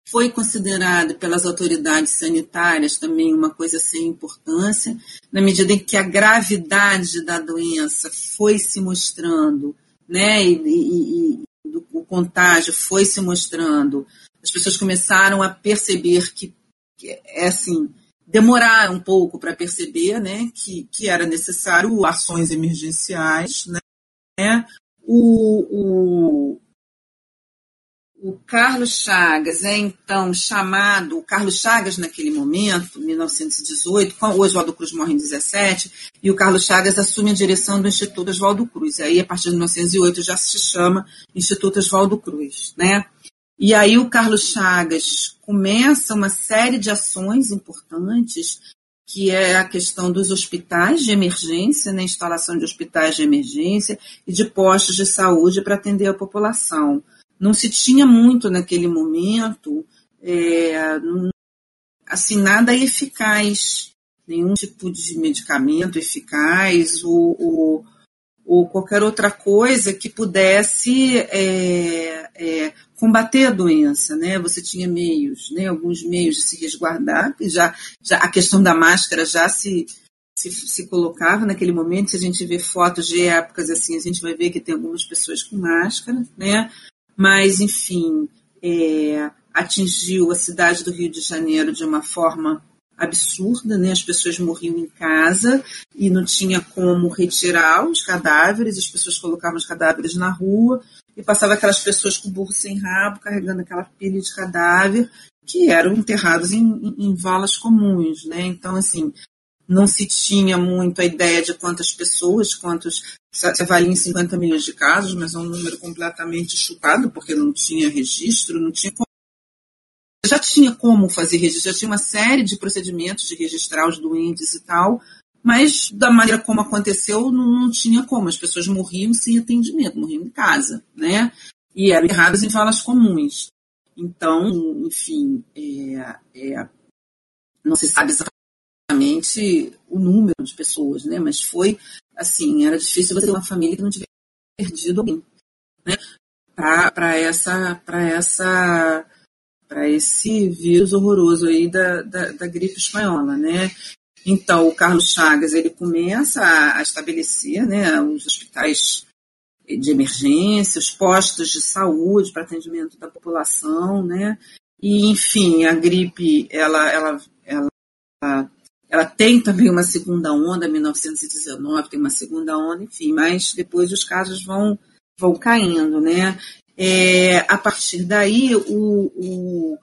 foi considerado pelas autoridades sanitárias também uma coisa sem importância, na medida em que a gravidade da doença foi se mostrando, né, e, e, e o contágio foi se mostrando, as pessoas começaram a perceber que, que é assim, demoraram um pouco para perceber né, que, que era necessário ações emergenciais. Né? O, o, o Carlos Chagas é então chamado, o Carlos Chagas naquele momento, 1918, o Oswaldo Cruz morre em 17, e o Carlos Chagas assume a direção do Instituto Oswaldo Cruz. Aí, a partir de 1908, já se chama Instituto Oswaldo Cruz, né? E aí o Carlos Chagas começa uma série de ações importantes, que é a questão dos hospitais de emergência, né, instalação de hospitais de emergência e de postos de saúde para atender a população. Não se tinha muito naquele momento, é, assim, nada eficaz, nenhum tipo de medicamento eficaz ou, ou, qualquer outra coisa que pudesse é, é, combater a doença, né? Você tinha meios, né? Alguns meios de se resguardar, já, já a questão da máscara já se, se, se, colocava naquele momento. Se a gente vê fotos de épocas assim, a gente vai ver que tem algumas pessoas com máscara, né? mas, enfim, é, atingiu a cidade do Rio de Janeiro de uma forma absurda, né? As pessoas morriam em casa e não tinha como retirar os cadáveres, as pessoas colocavam os cadáveres na rua e passava aquelas pessoas com burro sem rabo, carregando aquela pilha de cadáver que eram enterrados em, em, em valas comuns, né? Então, assim, não se tinha muito a ideia de quantas pessoas, quantos. Se avalia em 50 milhões de casos, mas é um número completamente chutado, porque não tinha registro, não tinha. Já tinha como fazer registro, já tinha uma série de procedimentos de registrar os doentes e tal, mas da maneira como aconteceu, não, não tinha como. As pessoas morriam sem atendimento, morriam em casa, né? E eram erradas em valas comuns. Então, enfim, é, é, não se sabe exatamente exatamente o número de pessoas, né? Mas foi assim, era difícil você ter uma família que não tivesse perdido alguém, né? Para essa, para essa, para esse vírus horroroso aí da, da, da, gripe espanhola, né? Então, o Carlos Chagas ele começa a, a estabelecer, né, os hospitais de emergência, os postos de saúde para atendimento da população, né? E, enfim, a gripe, ela, ela, ela ela tem também uma segunda onda, 1919 tem uma segunda onda, enfim, mas depois os casos vão, vão caindo, né? É, a partir daí, o, o,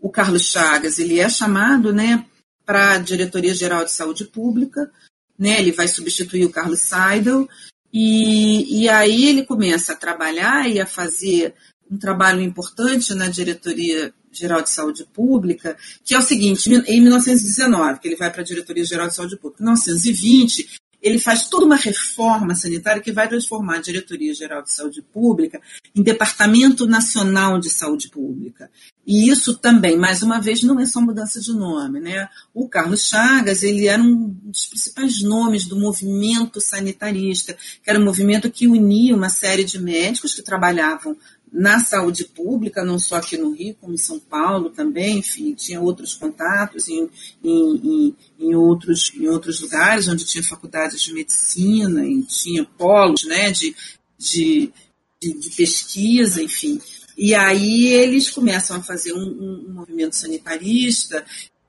o, Carlos Chagas ele é chamado né, para a Diretoria Geral de Saúde Pública, né, ele vai substituir o Carlos Seidel, e, e aí ele começa a trabalhar e a fazer um trabalho importante na Diretoria Geral de Saúde Pública, que é o seguinte, em 1919, que ele vai para a Diretoria Geral de Saúde Pública, em 1920, ele faz toda uma reforma sanitária que vai transformar a Diretoria Geral de Saúde Pública em Departamento Nacional de Saúde Pública. E isso também, mais uma vez, não é só mudança de nome. Né? O Carlos Chagas ele era um dos principais nomes do movimento sanitarista, que era um movimento que unia uma série de médicos que trabalhavam na saúde pública, não só aqui no Rio, como em São Paulo também, enfim, tinha outros contatos em, em, em, outros, em outros lugares, onde tinha faculdades de medicina, e tinha polos né, de, de, de, de pesquisa, enfim. E aí eles começam a fazer um, um movimento sanitarista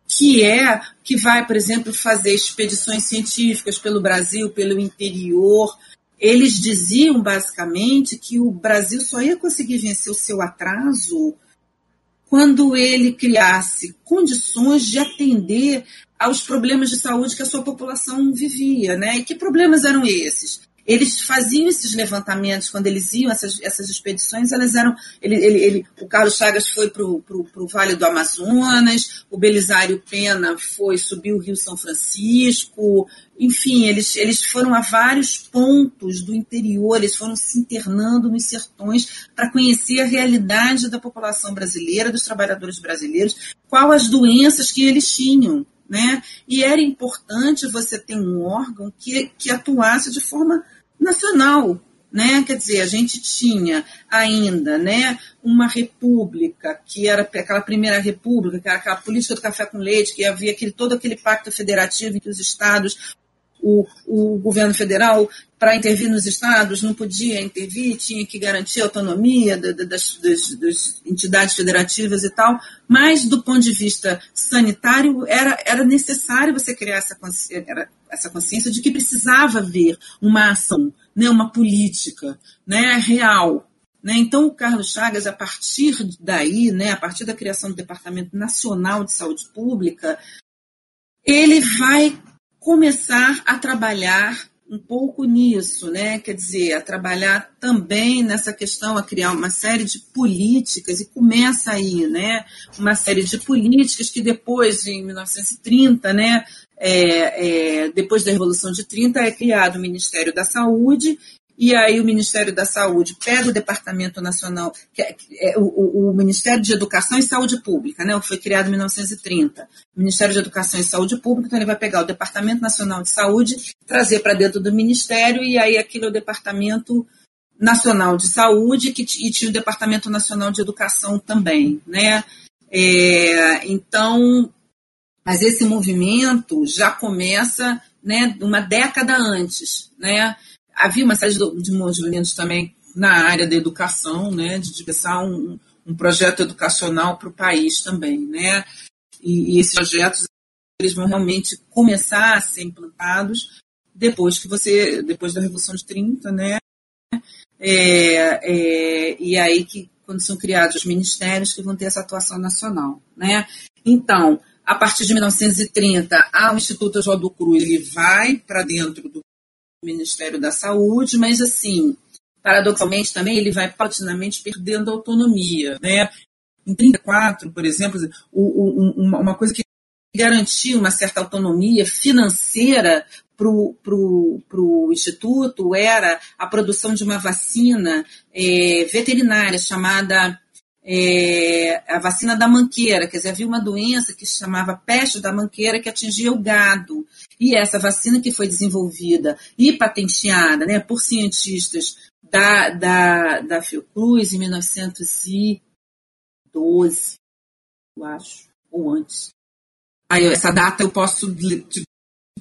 que é que vai, por exemplo, fazer expedições científicas pelo Brasil, pelo interior, eles diziam basicamente que o Brasil só ia conseguir vencer o seu atraso quando ele criasse condições de atender aos problemas de saúde que a sua população vivia, né? E que problemas eram esses? Eles faziam esses levantamentos quando eles iam essas, essas expedições elas eram ele, ele, ele o Carlos Chagas foi para o Vale do Amazonas o Belisário Pena foi subir o Rio São Francisco enfim eles, eles foram a vários pontos do interior eles foram se internando nos sertões para conhecer a realidade da população brasileira dos trabalhadores brasileiros qual as doenças que eles tinham né? E era importante você ter um órgão que, que atuasse de forma nacional, né? Quer dizer, a gente tinha ainda, né, uma república que era aquela primeira república, que era aquela política do café com leite, que havia aquele, todo aquele pacto federativo que os estados o, o governo federal, para intervir nos estados, não podia intervir, tinha que garantir a autonomia das, das, das, entidades federativas e tal, mas do ponto de vista sanitário, era, era necessário você criar essa consciência, essa consciência de que precisava haver uma ação, né, uma política né, real Né? Então, o Carlos Chagas, a partir daí, né, a partir da criação do Departamento Nacional de Saúde Pública, ele vai começar a trabalhar um pouco nisso, né? Quer dizer, a trabalhar também nessa questão, a criar uma série de políticas, e começa aí, né? Uma série de políticas que depois, em 1930, né? É, é, depois da Revolução de 30, é criado o Ministério da Saúde e aí o Ministério da Saúde pega o Departamento Nacional, que é, é o, o, Ministério de Educação e Saúde Pública, né, foi criado em 1930. O Ministério de Educação e Saúde Pública, então ele vai pegar o Departamento Nacional de Saúde, trazer para dentro do Ministério, e aí aquilo é o Departamento Nacional de Saúde que, e tinha o Departamento Nacional de Educação também, né? É, então, mas esse movimento já começa né, uma década antes, né? havia uma série de movimentos também na área da educação, né, de pensar um, um projeto educacional para o país também, né, e, e, esses projetos eles vão realmente começar a ser implantados depois que você, depois da Revolução de 30, né, é, é, e aí que quando são criados os ministérios que vão ter essa atuação nacional, né, então a partir de 1930, o Instituto Oswaldo Cruz ele vai para dentro do Ministério da Saúde, mas assim, paradoxalmente também ele vai paulatinamente perdendo autonomia, né? Em 34, por exemplo, uma coisa que garantia uma certa autonomia financeira para o Instituto era a produção de uma vacina é, veterinária chamada é, a vacina da manqueira, quer dizer, havia uma doença que se chamava peste da manqueira que atingia o gado. E essa vacina que foi desenvolvida e patenteada né, por cientistas da, da, da Fiocruz em 1912, eu acho, ou antes. Aí, essa data eu posso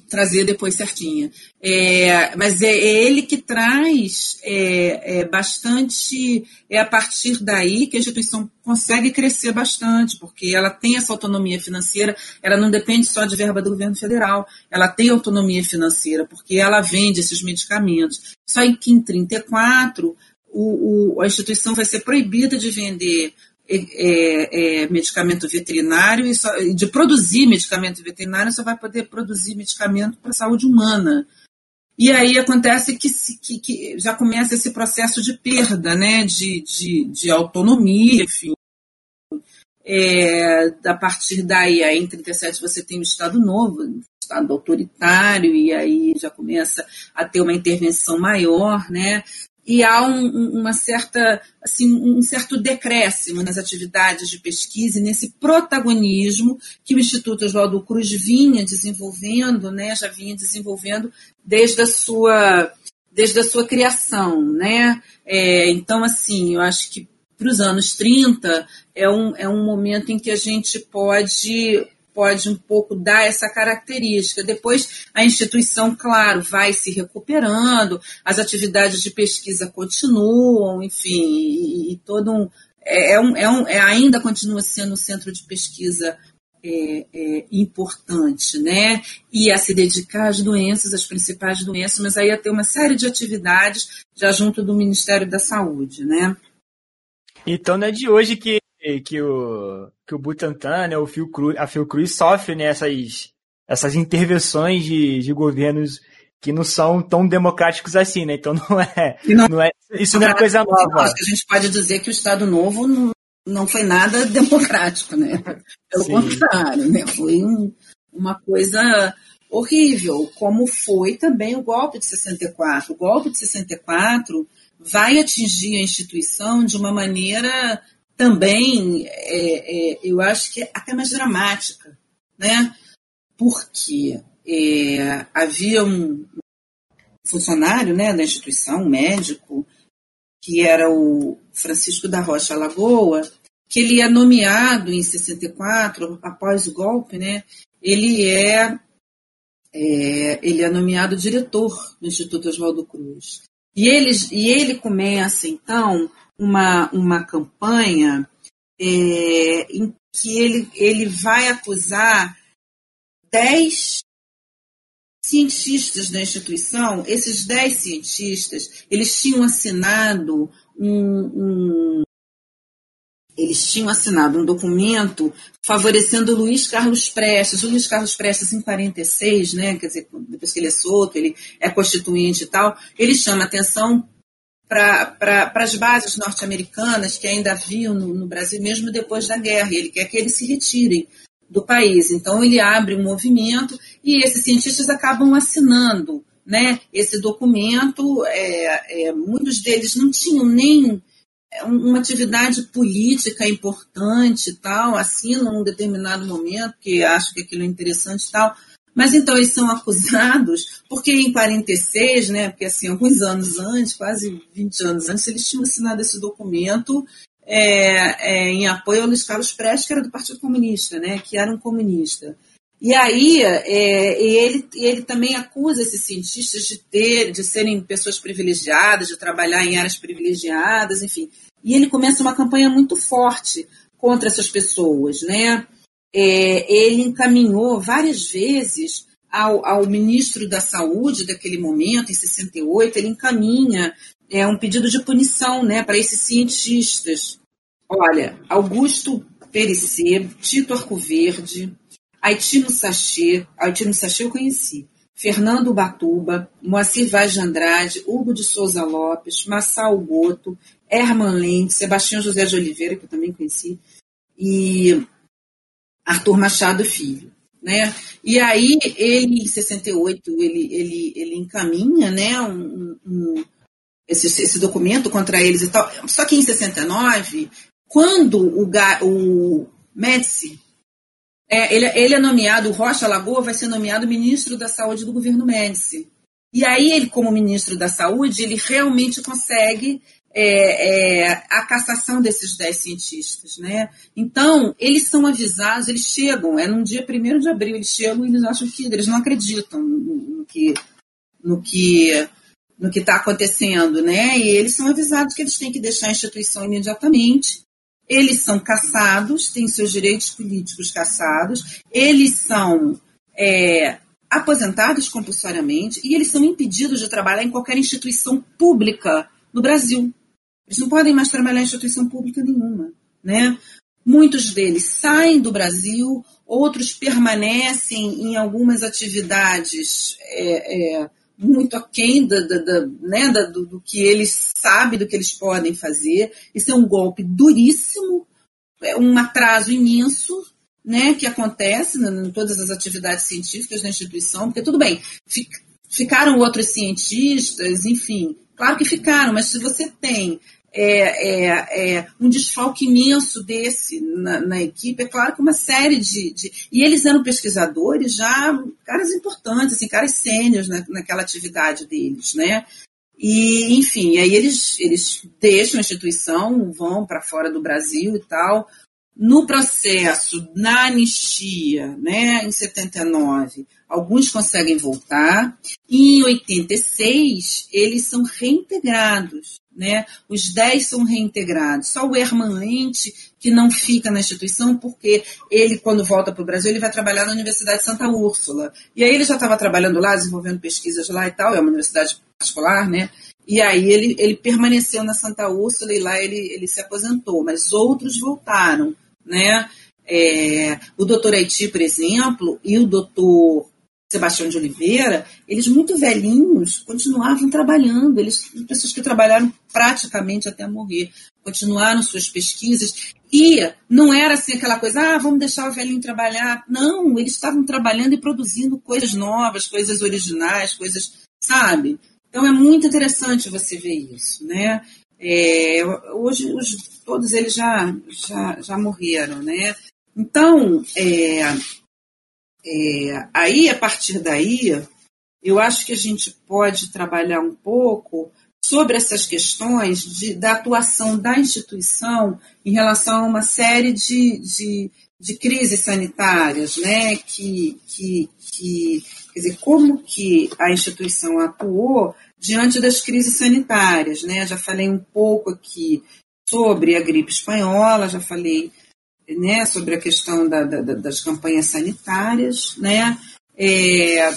trazer depois certinha. É, mas é, é, ele que traz é, é, bastante, é a partir daí que a instituição consegue crescer bastante, porque ela tem essa autonomia financeira, ela não depende só de verba do governo federal, ela tem autonomia financeira, porque ela vende esses medicamentos. Só em 1934, o, o, a instituição vai ser proibida de vender é, é, medicamento veterinário e só, de produzir medicamento veterinário, só vai poder produzir medicamento para a saúde humana. E aí acontece que, que, que, já começa esse processo de perda né, de, de, de autonomia, enfim. É, a partir daí, aí, em 37, você tem o Estado Novo, Estado autoritário, e aí já começa a ter uma intervenção maior, né? E há um, uma certa, assim, um certo decréscimo nas atividades de pesquisa e nesse protagonismo que o Instituto Oswaldo Cruz vinha desenvolvendo, né, já vinha desenvolvendo desde a sua, desde a sua criação. Né? É, então, assim, eu acho que para os anos 30 é um, é um momento em que a gente pode pode um pouco dar essa característica. Depois, a instituição, claro, vai se recuperando, as atividades de pesquisa continuam, enfim, e, e todo um é, é, um, é, um, é, ainda continua sendo um centro de pesquisa é, é, importante, né? E a se dedicar às doenças, às principais doenças, mas aí a ter uma série de atividades já junto do Ministério da Saúde, né? Então não é de hoje que que o, que o Butantan, né, o Fiocruz, a Fiocruz sofre nessas né, essas intervenções de, de governos que não são tão democráticos assim, né? Então [LAUGHS] não é, não, não é isso não é coisa nova. Acho que a gente pode dizer que o Estado Novo não, não foi nada [LAUGHS] democrático, né? Pelo Sim. contrário, né? Foi um, uma coisa horrível, como foi também o golpe de 64. O golpe de 64 vai atingir a instituição de uma maneira também, é, é, eu acho que é até mais dramática, né? Porque é, havia um funcionário né, da instituição, um médico, que era o Francisco da Rocha Lagoa, que ele é nomeado em 64, após o golpe, né? Ele é, é ele é nomeado diretor do Instituto Oswaldo Cruz. E ele, e ele começa, então, uma, uma campanha é, em que ele, ele vai acusar dez cientistas da instituição, esses dez cientistas, eles tinham assinado um, um eles tinham assinado um documento favorecendo Luiz Carlos Prestes. O Luiz Carlos Prestes, em 46, né, quer dizer, depois que ele é solto, ele é constituinte e tal, ele chama atenção para as bases norte-americanas que ainda haviam no, no, Brasil, mesmo depois da guerra. Ele quer que eles se retirem do país. Então, ele abre um movimento e esses cientistas acabam assinando né, esse documento. É, é, muitos deles não tinham nem é uma atividade política importante tal, assinam num determinado momento, que acho que aquilo é interessante tal, mas então eles são acusados, porque em 46, né, porque assim, alguns anos antes, quase 20 anos antes, eles tinham assinado esse documento é, é, em apoio ao Luiz Carlos Prestes, que era do Partido Comunista, né, que era um comunista. E aí é, ele, ele também acusa esses cientistas de ter, de serem pessoas privilegiadas, de trabalhar em áreas privilegiadas, enfim. E ele começa uma campanha muito forte contra essas pessoas, né? É, ele encaminhou várias vezes ao, ao, ministro da Saúde daquele momento, em 68, ele encaminha é, um pedido de punição né, para esses cientistas. Olha, Augusto Pericê, Tito Arcoverde, Haitino Sachê, Haitino Sachê eu conheci, Fernando Batuba, Moacir Vaz de Andrade, Hugo de Souza Lopes, Massal Goto, Herman Lente, Sebastião José de Oliveira, que eu também conheci, e Arthur Machado Filho. Né? E aí, ele, em 68, ele, ele, ele encaminha né, um, um, esse, esse documento contra eles e tal. Só que em 69, quando o, o Médici é, ele, ele é nomeado, o Rocha Lagoa vai ser nomeado ministro da Saúde do governo Médici. E aí, ele, como ministro da Saúde, ele realmente consegue é, é, a cassação desses dez cientistas. Né? Então, eles são avisados, eles chegam, é num dia 1 de abril, eles chegam e eles acham que eles não acreditam no, que no que no que está acontecendo, né? E eles são avisados que eles têm que deixar a instituição imediatamente eles são caçados, têm seus direitos políticos caçados, eles são é, aposentados compulsoriamente e eles são impedidos de trabalhar em qualquer instituição pública no Brasil. Eles não podem mais trabalhar em instituição pública nenhuma. Né? Muitos deles saem do Brasil, outros permanecem em algumas atividades é, é, muito aquém da, da, da, né, do, do, que eles sabem, do que eles podem fazer. Isso é um golpe duríssimo, é um atraso imenso né, que acontece em todas as atividades científicas da instituição, porque tudo bem, ficaram outros cientistas, enfim, claro que ficaram, mas se você tem é, é, é, um desfalque imenso desse na, na, equipe. É claro que uma série de, de, E eles eram pesquisadores já, caras importantes, assim, caras sênios na, naquela atividade deles, né? E, enfim, aí eles, eles deixam a instituição, vão para fora do Brasil e tal. No processo, na anistia, né, em 79, alguns conseguem voltar. E em 86, eles são reintegrados né? Os 10 são reintegrados. Só o Herman Lente que não fica na instituição, porque ele, quando volta para o Brasil, ele vai trabalhar na Universidade de Santa Úrsula. E aí ele já estava trabalhando lá, desenvolvendo pesquisas lá e tal, é uma universidade particular, né? E aí ele, ele permaneceu na Santa Úrsula e lá ele, ele se aposentou, mas outros voltaram, né? É, o doutor Haiti, por exemplo, e o doutor Sebastião de Oliveira, eles muito velhinhos continuavam trabalhando, eles pessoas que trabalharam praticamente até morrer, continuaram suas pesquisas e não era assim aquela coisa, ah, vamos deixar o velhinho trabalhar. Não, eles estavam trabalhando e produzindo coisas novas, coisas originais, coisas, sabe? Então é muito interessante você ver isso, né? É, hoje os, todos eles já, já, já morreram, né? Então, é, é, aí, a partir daí, eu acho que a gente pode trabalhar um pouco sobre essas questões de, da atuação da instituição em relação a uma série de, de, de crises sanitárias, né? Que, que, que, quer dizer, como que a instituição atuou diante das crises sanitárias, né? Já falei um pouco aqui sobre a gripe espanhola, já falei né, sobre a questão da, da, das campanhas sanitárias, né, é,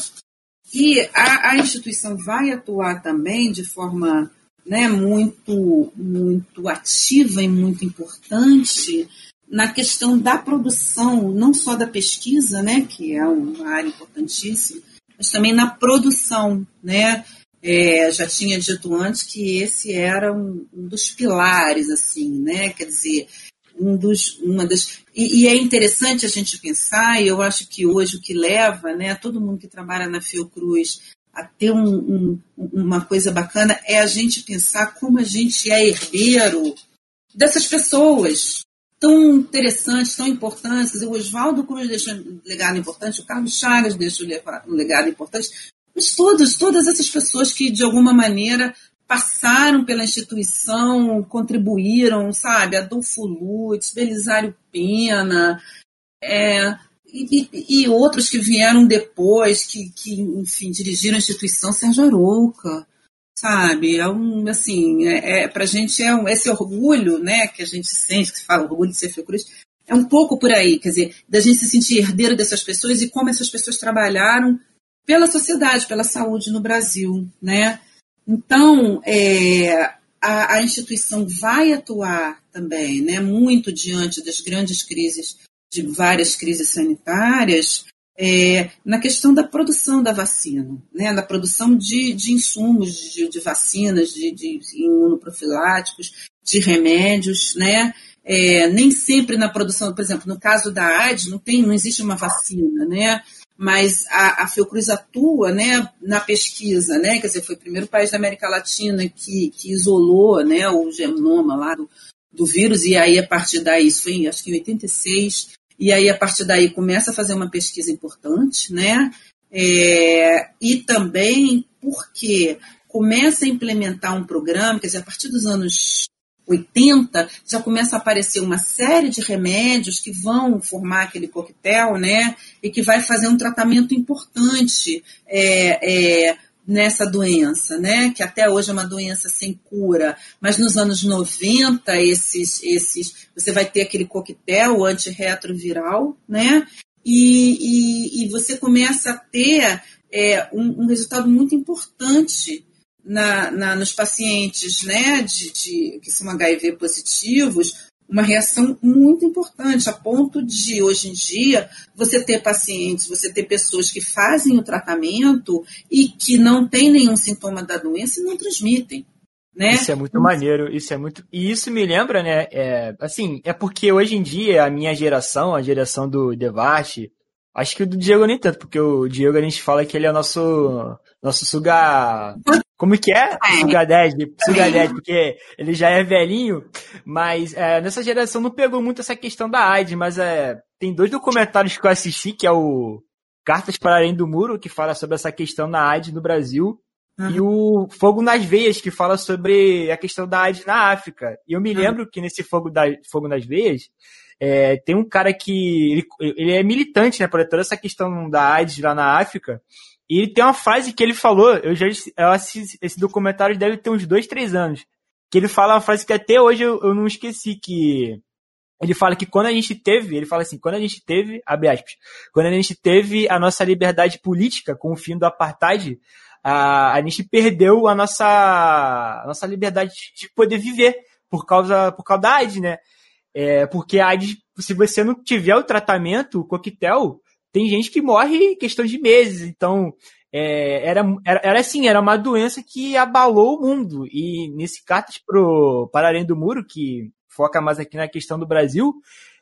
E a, a instituição vai atuar também de forma né, muito, muito ativa e muito importante na questão da produção, não só da pesquisa, né, que é uma área importantíssima, mas também na produção, né? É, já tinha dito antes que esse era um, um, dos pilares, assim, né? Quer dizer, um dos, uma das e, e, é interessante a gente pensar, e eu acho que hoje o que leva, né, todo mundo que trabalha na Fiocruz a ter um, um, uma coisa bacana é a gente pensar como a gente é herdeiro dessas pessoas, tão interessantes, tão importantes. O Oswaldo Cruz deixou um legado importante, o Carlos Chagas deixou um legado importante, mas todas, todas essas pessoas que, de alguma maneira, passaram pela instituição, contribuíram, sabe? Adolfo Lutz, Belisário Pena, é, e, e, outros que vieram depois, que, que, enfim, dirigiram a instituição, Sérgio Arouca, sabe? É um, assim, é, é, pra gente é um, esse orgulho, né, que a gente sente, que se fala orgulho de ser Fiocruz, é um pouco por aí, quer dizer, da gente se sentir herdeiro dessas pessoas e como essas pessoas trabalharam pela sociedade, pela saúde no Brasil, né? Então, é, a, a, instituição vai atuar também, né, muito diante das grandes crises, de várias crises sanitárias, é, na questão da produção da vacina, né, da produção de, de insumos de, de vacinas, de, de, imunoprofiláticos, de remédios, né, é, nem sempre na produção, por exemplo, no caso da AIDS, não, tem, não existe uma vacina, né, mas a, a Fiocruz atua né, na pesquisa, né, quer dizer, foi o primeiro país da América Latina que, que isolou né, o genoma lá do, do vírus, e aí a partir daí, isso foi acho que em 86, e aí, a partir daí, começa a fazer uma pesquisa importante, né? É, e também porque começa a implementar um programa, quer dizer, a partir dos anos 80, já começa a aparecer uma série de remédios que vão formar aquele coquetel, né? E que vai fazer um tratamento importante é, é, nessa doença, né? Que até hoje é uma doença sem cura, mas nos anos 90 esses, esses, você vai ter aquele coquetel antirretroviral, né? E, e, e você começa a ter é, um, um, resultado muito importante na, na, nos pacientes, né? De, de, que são HIV positivos, uma reação muito importante, a ponto de, hoje em dia, você ter pacientes, você ter pessoas que fazem o tratamento e que não têm nenhum sintoma da doença e não transmitem. Né? Isso é muito maneiro, isso é muito. E isso me lembra, né? É, assim, é porque hoje em dia a minha geração, a geração do Devarte, acho que o do Diego nem tanto, porque o Diego a gente fala que ele é o nosso nosso suga. Como que é? é. Suga Daddy. Suga Daddy, porque ele já é velhinho. Mas é, nessa geração não pegou muito essa questão da AIDS, mas é, tem dois documentários que eu assisti, que é o Cartas para Além do Muro, que fala sobre essa questão da AIDS no Brasil. Uhum. E o Fogo nas Veias, que fala sobre a questão da AIDS na África. E eu me lembro uhum. que nesse Fogo, da, Fogo nas Veias, é, tem um cara que. Ele, ele é militante, né, por toda essa questão da AIDS lá na África. E tem uma frase que ele falou, eu já eu assisti, esse documentário deve ter uns dois, três anos. Que ele fala uma frase que até hoje eu, eu não esqueci, que ele fala que quando a gente teve, ele fala assim, quando a gente teve, abre aspas, quando a gente teve a nossa liberdade política com o fim do apartheid, a, a gente perdeu a nossa, a nossa liberdade de poder viver por causa, por causa da AIDS, né? É, porque a AIDS, se você não tiver o tratamento, o coquetel, tem gente que morre em questão de meses. Então, é, era, era, era assim, era uma doença que abalou o mundo. E nesse Cartas pro, para Além do Muro, que foca mais aqui na questão do Brasil,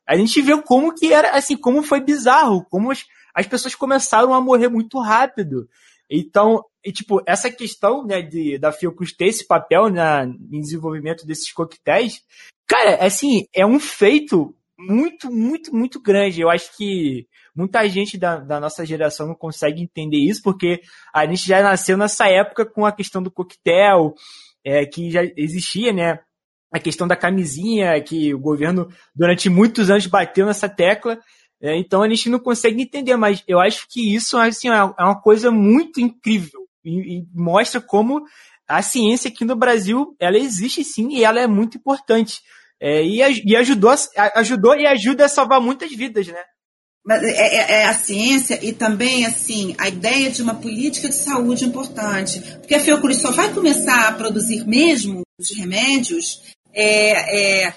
a gente vê como que era, assim, como foi bizarro, como as, as pessoas começaram a morrer muito rápido. Então, e, tipo, essa questão, né, de, da Fiocruz ter esse papel na, em desenvolvimento desses coquetéis, cara, assim, é um feito muito, muito, muito grande. Eu acho que muita gente da, da, nossa geração não consegue entender isso, porque a gente já nasceu nessa época com a questão do coquetel, é, que já existia, né? A questão da camisinha, que o governo durante muitos anos bateu nessa tecla. É, então a gente não consegue entender, mas eu acho que isso assim, é, é uma coisa muito incrível e, e mostra como a ciência aqui no Brasil ela existe sim e ela é muito importante. É, e, e ajudou, ajudou e ajuda a salvar muitas vidas, né? Mas é, é, é, a ciência e também assim a ideia de uma política de saúde importante, porque a Fiocruz só vai começar a produzir mesmo os remédios é, é,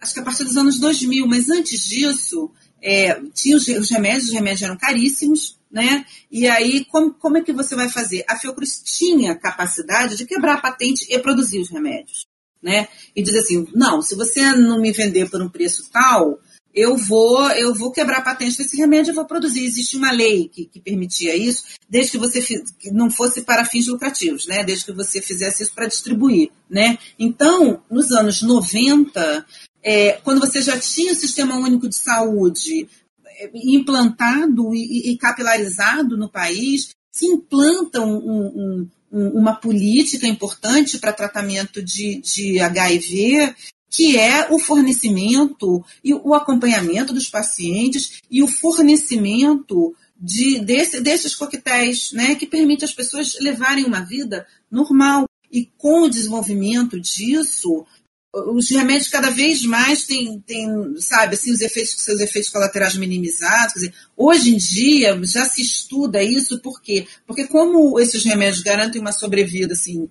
acho que a partir dos anos 2000, mas antes disso é, tinha os, os, remédios, os remédios eram caríssimos, né? E aí como, como é que você vai fazer? A Fiocruz tinha capacidade de quebrar a patente e produzir os remédios, né? E dizer assim, não, se você não me vender por um preço tal eu vou eu vou quebrar a patente desse remédio e vou produzir. Existe uma lei que, que permitia isso, desde que você que não fosse para fins lucrativos, né? Desde que você fizesse isso para distribuir, né? Então, nos anos 90, é, quando você já tinha o Sistema Único de Saúde é, implantado e, e capilarizado no país, se implanta um, um, uma política importante para tratamento de, de HIV que é o fornecimento e o acompanhamento dos pacientes e o fornecimento de, desse, desses coquetéis, né, que permite às pessoas levarem uma vida normal. E com o desenvolvimento disso, os remédios cada vez mais têm, têm sabe, assim, os efeitos, seus efeitos colaterais minimizados. Dizer, hoje em dia já se estuda isso, por quê? Porque como esses remédios garantem uma sobrevida, assim,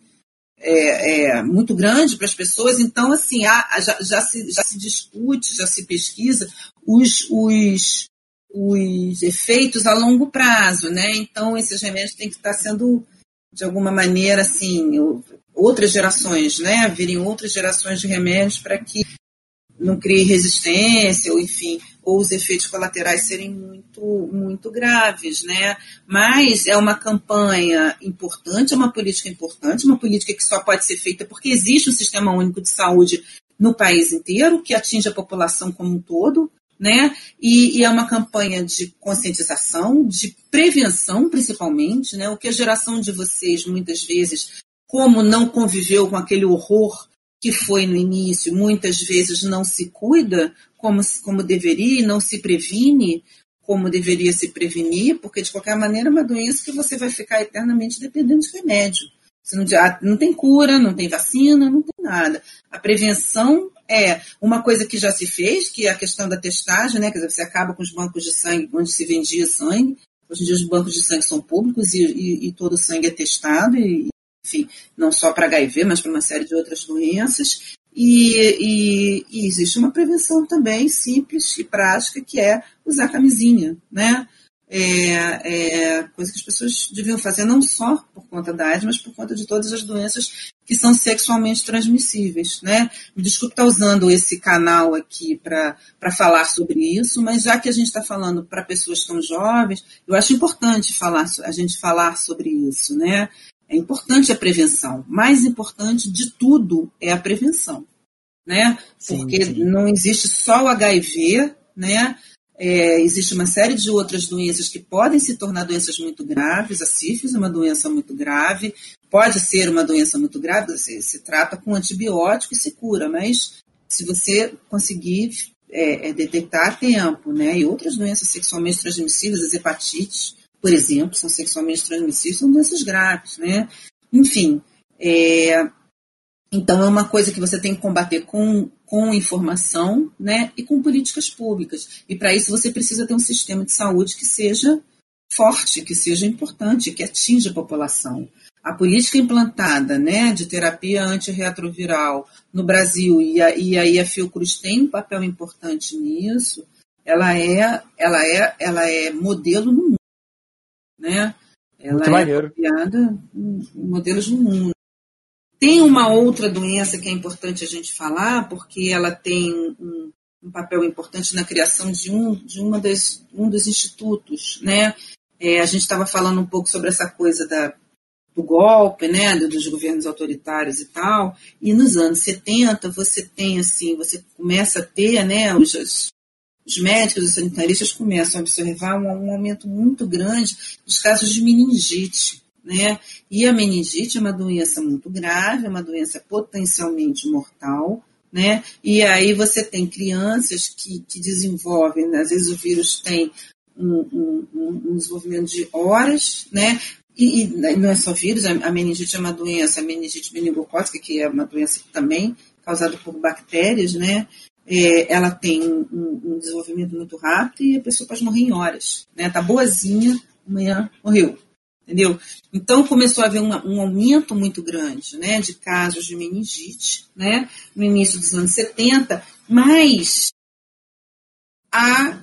é, é, muito grande para as pessoas, então, assim, há, já, já, se, já se discute, já se pesquisa os, os, os efeitos a longo prazo, né? Então, esses remédios têm que estar sendo, de alguma maneira, assim, outras gerações, né? Virem outras gerações de remédios para que não crie resistência, ou enfim, ou os efeitos colaterais serem muito, muito graves, né? Mas é uma campanha importante, é uma política importante, uma política que só pode ser feita porque existe um sistema único de saúde no país inteiro, que atinge a população como um todo, né? E, e, é uma campanha de conscientização, de prevenção, principalmente, né? O que a geração de vocês, muitas vezes, como não conviveu com aquele horror que foi no início, muitas vezes não se cuida como, como deveria e não se previne como deveria se prevenir, porque de qualquer maneira é uma doença que você vai ficar eternamente dependendo de remédio. Não, não tem cura, não tem vacina, não tem nada. A prevenção é uma coisa que já se fez, que é a questão da testagem, né? Quer dizer, você acaba com os bancos de sangue onde se vendia sangue. Hoje em dia os bancos de sangue são públicos e, e, e todo o sangue é testado, e, enfim, não só para HIV, mas para uma série de outras doenças. E, e, e, existe uma prevenção também simples e prática, que é usar camisinha, né? É, é, coisa que as pessoas deviam fazer não só por conta da AIDS, mas por conta de todas as doenças que são sexualmente transmissíveis, né? Me desculpe estar usando esse canal aqui para falar sobre isso, mas já que a gente está falando para pessoas tão jovens, eu acho importante falar, a gente falar sobre isso, né? É importante a prevenção. Mais importante de tudo é a prevenção, né? Porque sim. não existe só o HIV, né? É, existe uma série de outras doenças que podem se tornar doenças muito graves. A sífilis é uma doença muito grave, pode ser uma doença muito grave, se, se trata com antibiótico e se cura, mas se você conseguir é, é, detectar a tempo, né? E outras doenças sexualmente transmissíveis, as hepatites, por exemplo, são sexualmente transmissíveis, são doenças graves, né? Enfim, é, então é uma coisa que você tem que combater com, com informação, né? E com políticas públicas. E para isso você precisa ter um sistema de saúde que seja forte, que seja importante, que atinja a população. A política implantada né, de terapia antirretroviral no Brasil, e, a, e aí a Fiocruz tem um papel importante nisso, ela é, ela é, ela é modelo no mundo né? Ela Muito é maneiro. em modelos do mundo. Tem uma outra doença que é importante a gente falar, porque ela tem um, um papel importante na criação de um, de uma das, um dos institutos, né? É, a gente estava falando um pouco sobre essa coisa da, do golpe, né, dos governos autoritários e tal, e nos anos 70 você tem assim, você começa a ter, né, os, os médicos os sanitaristas começam a observar um, um aumento muito grande dos casos de meningite. Né? E a meningite é uma doença muito grave, é uma doença potencialmente mortal, né? E aí você tem crianças que, que desenvolvem, né? às vezes o vírus tem um, um, um desenvolvimento de horas, né? E, e, não é só vírus, a meningite é uma doença, a meningite meningocócica, que é uma doença também causada por bactérias, né? É, ela tem um, um, desenvolvimento muito rápido e a pessoa pode morrer em horas. Né? Tá boazinha, amanhã morreu. Entendeu? Então começou a haver um, um aumento muito grande né, de casos de meningite né, no início dos anos 70, mas a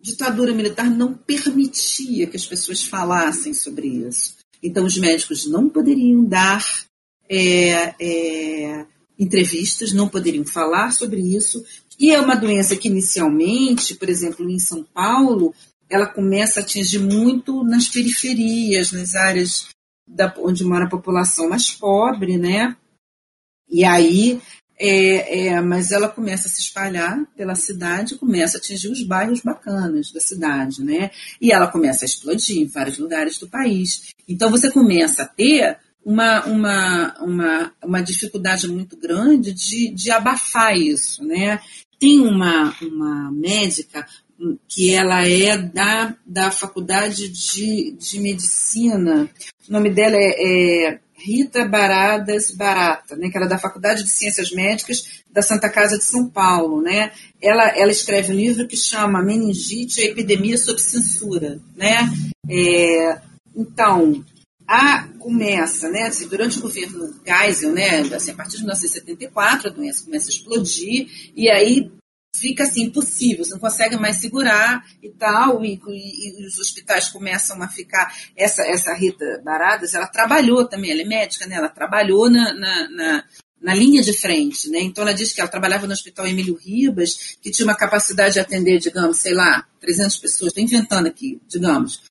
ditadura militar não permitia que as pessoas falassem sobre isso. Então, os médicos não poderiam dar é, é, entrevistas, não poderiam falar sobre isso. E é uma doença que, inicialmente, por exemplo, em São Paulo, ela começa a atingir muito nas periferias, nas áreas da, onde mora a população mais pobre, né? E aí, é, é, mas ela começa a se espalhar pela cidade, começa a atingir os bairros bacanas da cidade, né? E ela começa a explodir em vários lugares do país. Então você começa a ter uma, uma, uma, uma dificuldade muito grande de, de abafar isso, né? Tem uma, uma médica que ela é da, da faculdade de, de medicina, o nome dela é, é Rita Baradas Barata, né, que era é da Faculdade de Ciências Médicas da Santa Casa de São Paulo. Né? Ela, ela escreve um livro que chama Meningite, a Epidemia sob Censura. Né? É, então, a, começa, né, assim, durante o governo Geisel, né, assim, a partir de 1974, a doença começa a explodir, e aí fica assim impossível, você não consegue mais segurar e tal, e, e, e, os hospitais começam a ficar. Essa, essa Rita Baradas, ela trabalhou também, ela é médica, né? Ela trabalhou na, na, na, na linha de frente, né? Então ela diz que ela trabalhava no Hospital Emílio Ribas, que tinha uma capacidade de atender, digamos, sei lá, 300 pessoas, estou inventando aqui, digamos.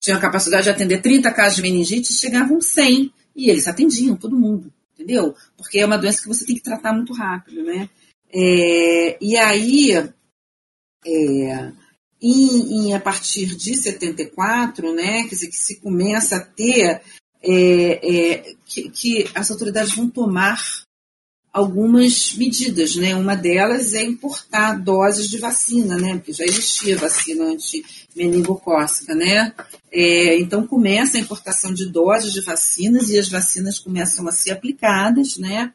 Tinha a capacidade de atender 30 casos de meningite chegavam 100. E eles atendiam todo mundo, entendeu? Porque é uma doença que você tem que tratar muito rápido, né? É, e aí, é, em, em, a partir de 74, né, quer dizer, que se começa a ter é, é, que, que, as autoridades vão tomar algumas medidas, né? Uma delas é importar doses de vacina, né? Porque já existia vacina anti-meningocócica, né? É, então começa a importação de doses de vacinas e as vacinas começam a ser aplicadas, né?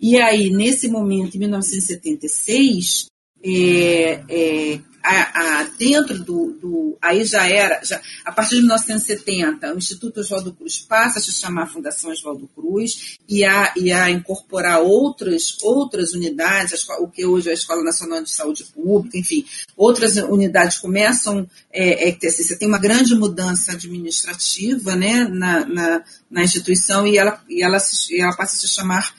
E aí, nesse momento, em 1976, é, é, a, a, dentro do, do, Aí já era, já, a partir de 1970, o Instituto Oswaldo Cruz passa a se chamar Fundação Oswaldo Cruz e a, e a incorporar outras, outras unidades, o que hoje é a Escola Nacional de Saúde Pública, enfim, outras unidades começam. É, é, assim, você tem uma grande mudança administrativa né, na, na, na instituição e ela, e, ela, e ela passa a se chamar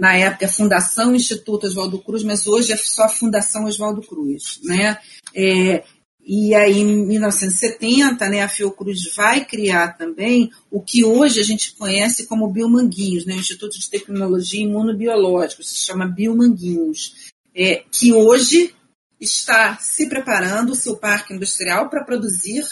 na época, Fundação Instituto Oswaldo Cruz, mas hoje é só Fundação Oswaldo Cruz. Né? É, e aí, em 1970, né, a Fiocruz vai criar também o que hoje a gente conhece como Biomanguinhos, né, o Instituto de Tecnologia Imunobiológica, se chama Biomanguinhos, é, que hoje está se preparando o seu parque industrial para produzir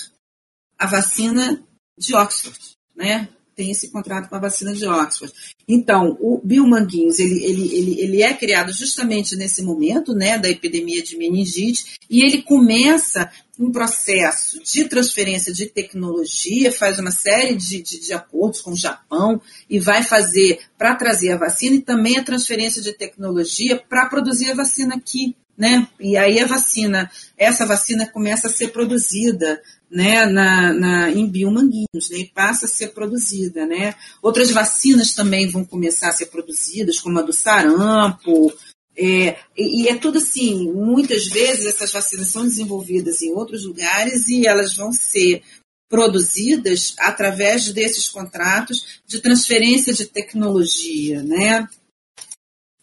a vacina de Oxford, né? Tem esse contrato com a vacina de Oxford. Então, o Biomanguinhos, ele, ele, ele, ele é criado justamente nesse momento, né, da epidemia de meningite, e ele começa um processo de transferência de tecnologia, faz uma série de, de, de acordos com o Japão e vai fazer para trazer a vacina e também a transferência de tecnologia para produzir a vacina aqui. Né? E aí a vacina, essa vacina começa a ser produzida né, na, na, em biomanguinhos, né, e passa a ser produzida. Né. Outras vacinas também vão começar a ser produzidas, como a do sarampo, é, e, é tudo assim, muitas vezes essas vacinas são desenvolvidas em outros lugares e elas vão ser produzidas através desses contratos de transferência de tecnologia, né?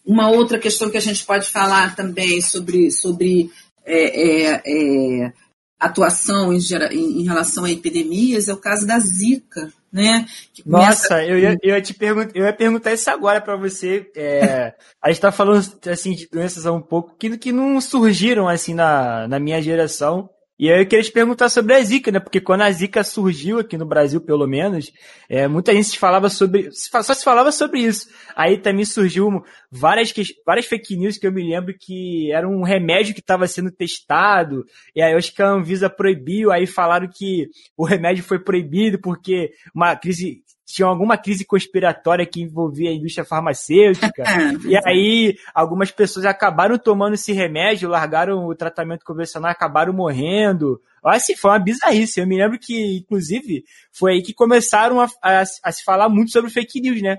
Uma outra questão que a gente pode falar também sobre, sobre é, é, é atuação em, em, relação a epidemias é o caso da Zika, né? Nossa, eu ia, eu ia te perguntar, eu ia perguntar isso agora para você. É, [LAUGHS] a gente está falando assim de doenças há um pouco que, que não surgiram assim na, na minha geração. E aí eu queria te perguntar sobre a Zika, né? Porque quando a Zika surgiu aqui no Brasil, pelo menos, é, muita gente se falava sobre. Só se falava sobre isso. Aí também surgiu várias, várias fake news que eu me lembro que era um remédio que estava sendo testado. E aí eu acho que a Anvisa proibiu, aí falaram que o remédio foi proibido porque uma crise tinha alguma crise conspiratória que envolvia a indústria farmacêutica. [LAUGHS] e aí, algumas pessoas acabaram tomando esse remédio, largaram o tratamento convencional, acabaram morrendo. Assim, foi uma bizarrice. Eu me lembro que, inclusive, foi aí que começaram a, a, a se falar muito sobre fake news, né?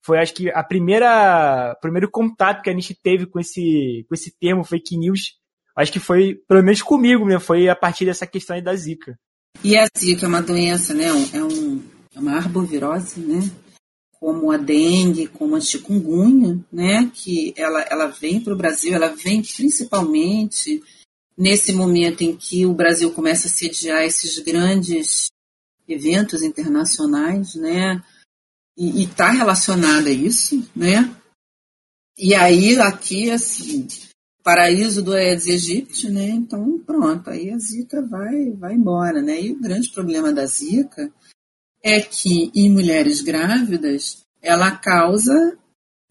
Foi, acho que, a primeira, primeiro contato que a gente teve com esse, com esse termo fake news. Acho que foi, pelo menos comigo, né? Foi a partir dessa questão aí da Zika. E a Zika é uma doença, né? É, um, é uma arbovirose, né? Como a dengue, como a chikungunya, né? Que ela, ela vem para o Brasil, ela vem principalmente nesse momento em que o Brasil começa a sediar esses grandes eventos internacionais, né? E está relacionada a isso, né? E aí aqui assim, paraíso do Aedes aegypti, né? Então pronto, aí a zika vai vai embora, né? E o grande problema da zika é que em mulheres grávidas ela causa,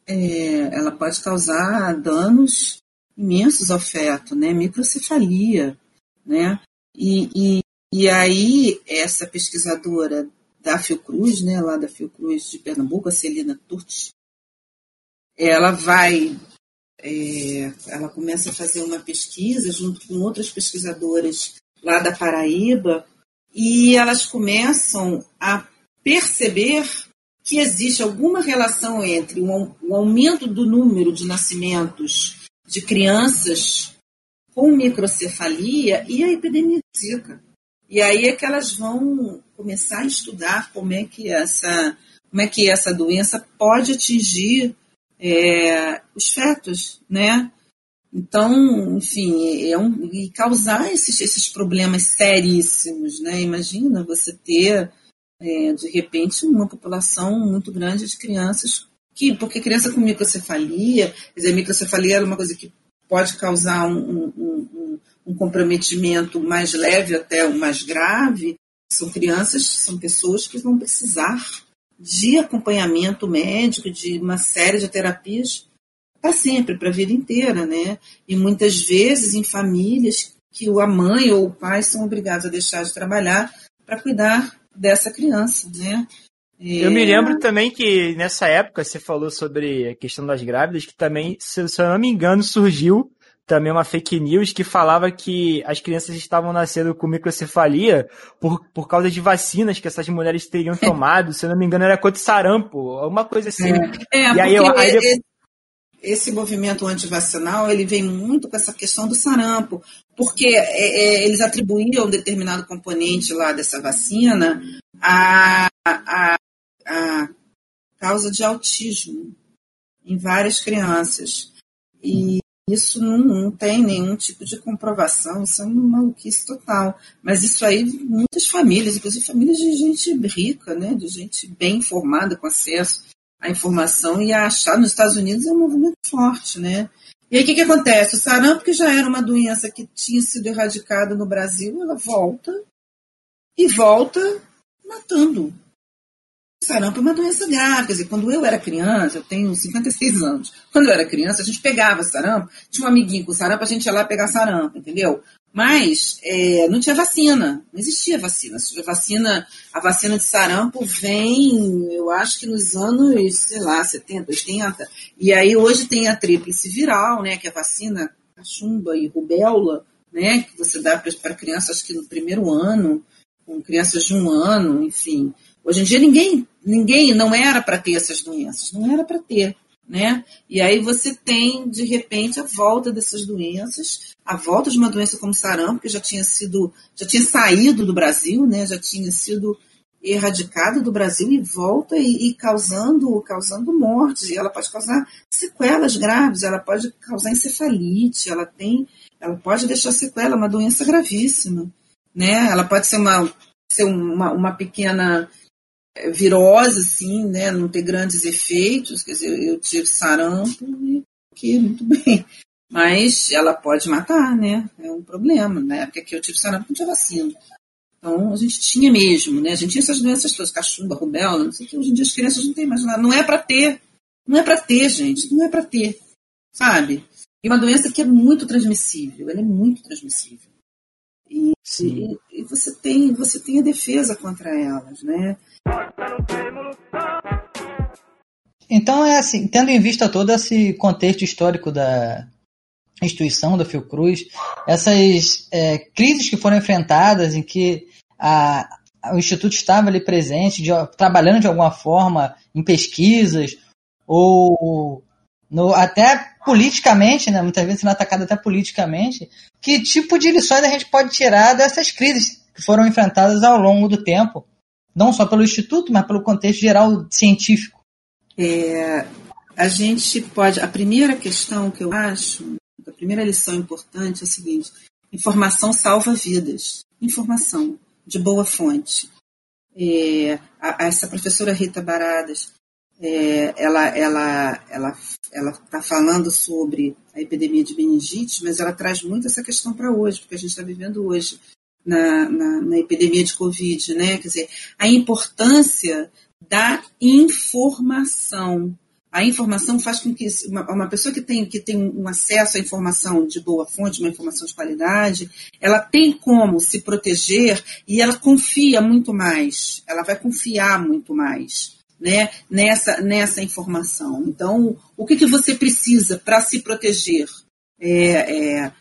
é, ela pode causar danos imensos ao feto, né? Microcefalia, né? E, e, e aí essa pesquisadora da Fiocruz, né, lá da Fiocruz de Pernambuco, a Celina Turti, ela vai, é, ela começa a fazer uma pesquisa junto com outras pesquisadoras lá da Paraíba e elas começam a perceber que existe alguma relação entre o aumento do número de nascimentos de crianças com microcefalia e a epidemia de Zika. E aí é que elas vão começar a estudar como é que essa, como é que essa doença pode atingir é, os fetos, né? Então, enfim, é um, e causar esses, esses problemas seríssimos, né? Imagina você ter, é, de repente, uma população muito grande de crianças que, porque criança com microcefalia, quer dizer, microcefalia é uma coisa que pode causar um, um, um, um comprometimento mais leve até o mais grave, são crianças, são pessoas que vão precisar de acompanhamento médico, de uma série de terapias para sempre, para a vida inteira, né? E muitas vezes em famílias que a mãe ou o pai são obrigados a deixar de trabalhar para cuidar dessa criança, né? Eu me lembro também que nessa época você falou sobre a questão das grávidas, que também, se, eu não me engano, surgiu também uma fake news que falava que as crianças estavam nascendo com microcefalia por, por causa de vacinas que essas mulheres teriam [LAUGHS] tomado. se eu não me engano, era contra sarampo, alguma coisa assim. É, é e aí, eu, aí esse, esse movimento antivacinal ele vem muito com essa questão do sarampo, porque é, é, eles atribuíam um determinado componente lá dessa vacina a, a a causa de autismo em várias crianças. E isso não, não, tem nenhum tipo de comprovação, isso é uma maluquice total. Mas isso aí, muitas famílias, inclusive famílias de gente rica, né, de gente bem informada, com acesso à informação, e a achar nos Estados Unidos é um movimento forte, né? E aí o que, que acontece? O sarampo, que já era uma doença que tinha sido erradicada no Brasil, ela volta e volta matando sarampo é uma doença grave. Quer dizer, quando eu era criança, eu tenho 56 anos, quando eu era criança, a gente pegava sarampo, tinha um amiguinho com sarampo, a gente ia lá pegar sarampo, entendeu? Mas é, não tinha vacina, não existia vacina. A vacina, a vacina de sarampo vem, eu acho que nos anos, sei lá, 70, 80. E aí hoje tem a tríplice viral, né, que é a vacina cachumba e rubéola, né, que você dá para crianças que no primeiro ano, com crianças de um ano, enfim. Hoje em dia ninguém, ninguém não era para ter essas doenças, não era para ter, né? E aí você tem de repente a volta dessas doenças, a volta de uma doença como sarampo que já tinha sido, já tinha saído do Brasil, né? Já tinha sido erradicada do Brasil e volta e, e causando, causando mortes. E ela pode causar sequelas graves, ela pode causar encefalite, ela tem, ela pode deixar sequela, uma doença gravíssima, né? Ela pode ser uma ser uma, uma pequena virose, assim, né, não ter grandes efeitos, quer dizer, eu tive sarampo e que muito [LAUGHS] bem. Mas ela pode matar, né? É um problema. Na época que eu tive sarampo, não tinha vacina. Então, a gente tinha mesmo, né? A gente tinha essas doenças todas, cachumba, rubéola, não sei o que. Hoje em dia as crianças não têm mais nada. Não é para ter. Não é para ter, gente. Não é para ter. Sabe? E uma doença que é muito transmissível. Ela é muito transmissível. E, e, e, você tem, você tem a defesa contra elas, né? Então é assim, tendo em vista todo esse contexto histórico da instituição da Fiocruz, essas é, crises que foram enfrentadas em que a, o Instituto estava ali presente, de, trabalhando de alguma forma em pesquisas, ou no, até politicamente, né, muitas vezes sendo atacado até politicamente, que tipo de lições a gente pode tirar dessas crises que foram enfrentadas ao longo do tempo, não só pelo Instituto, mas pelo contexto geral científico? É, a gente pode. A primeira questão que eu acho, a primeira lição importante é a seguinte: informação salva vidas. Informação de boa fonte. É, a, essa professora Rita Baradas, é, ela ela ela ela está falando sobre a epidemia de meningite, mas ela traz muito essa questão para hoje, porque a gente está vivendo hoje na, na, na, epidemia de Covid, né? Quer dizer, a importância da informação. A informação faz com que uma, uma, pessoa que tem, que tem um acesso à informação de boa fonte, uma informação de qualidade, ela tem como se proteger e ela confia muito mais, ela vai confiar muito mais né, nessa, nessa informação. Então, o que, que você precisa para se proteger? É, é,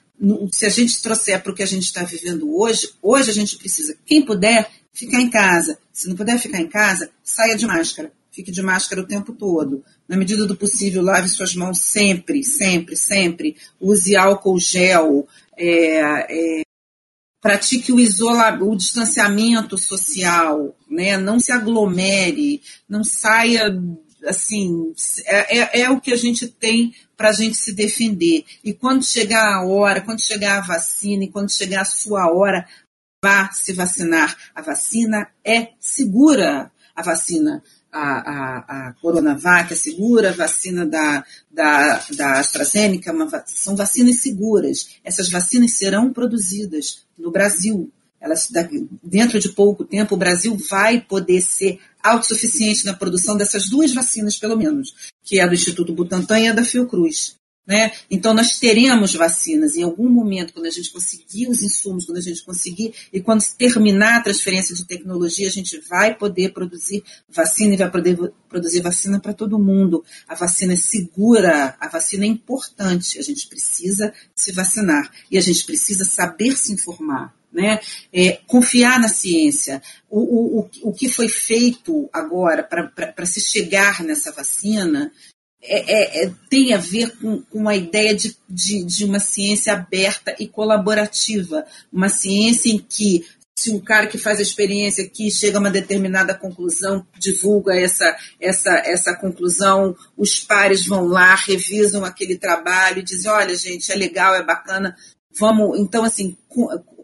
se a gente trouxer para o que a gente está vivendo hoje, hoje a gente precisa, quem puder, ficar em casa. Se não puder ficar em casa, saia de máscara fique de máscara o tempo todo. Na medida do possível, lave suas mãos sempre, sempre, sempre. Use álcool gel. É, é, pratique o, isola, o distanciamento social, né? não se aglomere, não saia assim, é, é, é, o que a gente tem para a gente se defender. E quando chegar a hora, quando chegar a vacina e quando chegar a sua hora, vá se vacinar. A vacina é segura. A vacina a, a, a Coronavac é segura, a vacina da, da, da AstraZeneca uma, são vacinas seguras. Essas vacinas serão produzidas no Brasil. Elas, dentro de pouco tempo, o Brasil vai poder ser autossuficiente na produção dessas duas vacinas, pelo menos, que é do Instituto Butantan e a da Fiocruz. Né? Então, nós teremos vacinas em algum momento, quando a gente conseguir os insumos, quando a gente conseguir, e quando terminar a transferência de tecnologia, a gente vai poder produzir vacina e vai poder produzir vacina para todo mundo. A vacina é segura, a vacina é importante, a gente precisa se vacinar e a gente precisa saber se informar. Né? É, confiar na ciência. O, o, o, que foi feito agora para se chegar nessa vacina é, é, é, tem a ver com, com a ideia de, de, de, uma ciência aberta e colaborativa, uma ciência em que se um cara que faz a experiência aqui chega a uma determinada conclusão, divulga essa, essa, essa conclusão, os pares vão lá, revisam aquele trabalho e dizem, olha gente, é legal, é bacana, vamos, então assim,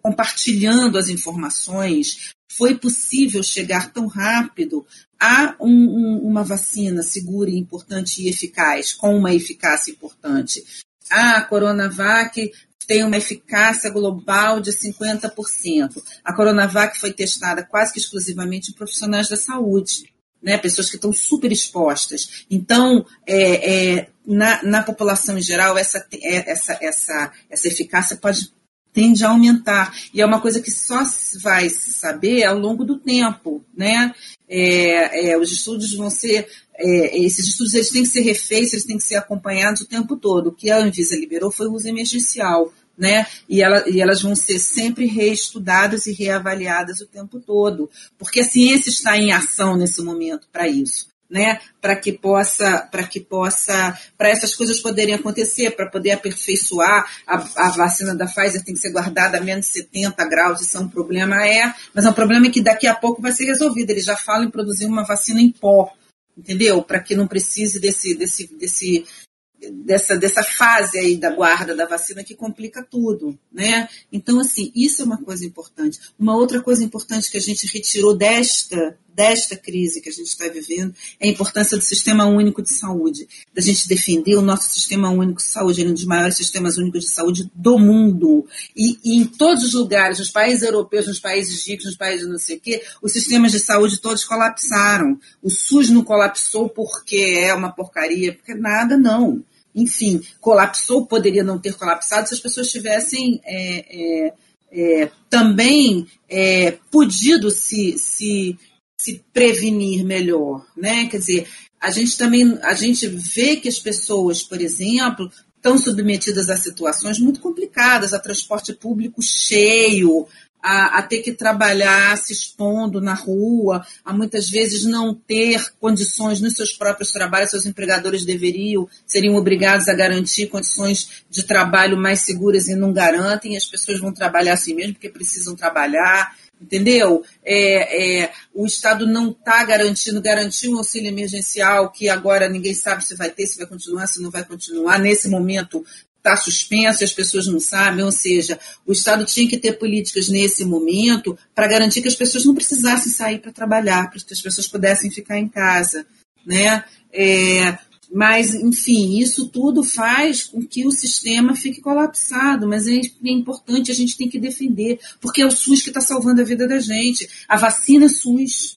compartilhando as informações, foi possível chegar tão rápido há um, um, uma vacina segura, importante e eficaz, com uma eficácia importante. A Coronavac tem uma eficácia global de 50%. A Coronavac foi testada quase que exclusivamente em profissionais da saúde. Né, pessoas que estão super expostas. Então, é, é, na, na população em geral, essa, é, essa, essa, essa eficácia pode tende a aumentar. E é uma coisa que só vai se saber ao longo do tempo, né? É, é, os estudos vão ser, é, esses estudos eles têm que ser refeitos, eles têm que ser acompanhados o tempo todo. O que a Anvisa liberou foi o uso emergencial, né? E, ela, e elas vão ser sempre reestudadas e reavaliadas o tempo todo, porque a ciência está em ação nesse momento para isso né, para que possa, para que possa, para essas coisas poderem acontecer, para poder aperfeiçoar a, a, vacina da Pfizer tem que ser guardada a menos de 70 graus, isso é um problema é, mas é um problema que daqui a pouco vai ser resolvido. Eles já falam em produzir uma vacina em pó, entendeu? Para que não precise desse, desse, desse, dessa, dessa fase aí da guarda da vacina que complica tudo, né? Então, assim, isso é uma coisa importante. Uma outra coisa importante que a gente retirou desta, desta crise que a gente está vivendo é a importância do sistema único de saúde, da gente defender o nosso sistema único de saúde, um dos maiores sistemas únicos de saúde do mundo. E, e em todos os lugares, nos países europeus, nos países ricos, nos países não sei o quê, os sistemas de saúde todos colapsaram. O SUS não colapsou porque é uma porcaria, porque nada, não enfim, colapsou, poderia não ter colapsado se as pessoas tivessem é, é, é, também é, podido se, se, se prevenir melhor, né? Quer dizer, a gente também a gente vê que as pessoas, por exemplo, estão submetidas a situações muito complicadas, a transporte público cheio, a, a, ter que trabalhar se expondo na rua, a muitas vezes não ter condições nos seus próprios trabalhos, seus empregadores deveriam, seriam obrigados a garantir condições de trabalho mais seguras e não garantem, as pessoas vão trabalhar assim mesmo porque precisam trabalhar, entendeu? É, é, o Estado não está garantindo, garantiu um auxílio emergencial que agora ninguém sabe se vai ter, se vai continuar, se não vai continuar. Nesse momento está suspenso as pessoas não sabem, ou seja, o Estado tinha que ter políticas nesse momento para garantir que as pessoas não precisassem sair para trabalhar, para que as pessoas pudessem ficar em casa, né? É, mas, enfim, isso tudo faz com que o sistema fique colapsado, mas é, é importante, a gente tem que defender, porque é o SUS que está salvando a vida da gente. A vacina é SUS,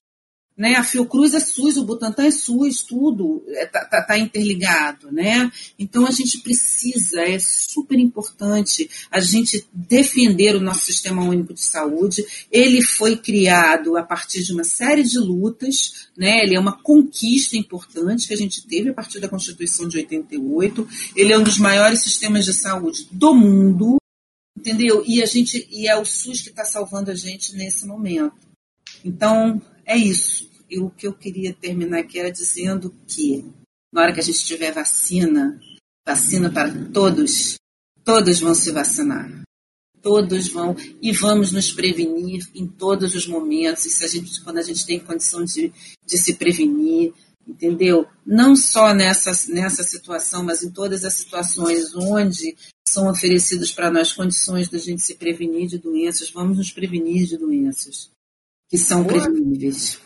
né? A Fiocruz é SUS, o Butantan é SUS, tudo está é, tá, tá interligado. Né? Então a gente precisa, é super importante a gente defender o nosso Sistema Único de Saúde. Ele foi criado a partir de uma série de lutas, né? ele é uma conquista importante que a gente teve a partir da Constituição de 88. Ele é um dos maiores sistemas de saúde do mundo, entendeu? E a gente e é o SUS que está salvando a gente nesse momento. Então, é isso. E o que eu queria terminar aqui era dizendo que, na hora que a gente tiver vacina, vacina para todos, todos vão se vacinar. Todos vão e vamos nos prevenir em todos os momentos. Se a gente, quando a gente tem condição de, de se prevenir, entendeu? Não só nessa, nessa situação, mas em todas as situações onde são oferecidas para nós condições da gente se prevenir de doenças, vamos nos prevenir de doenças que são Boa. previsíveis.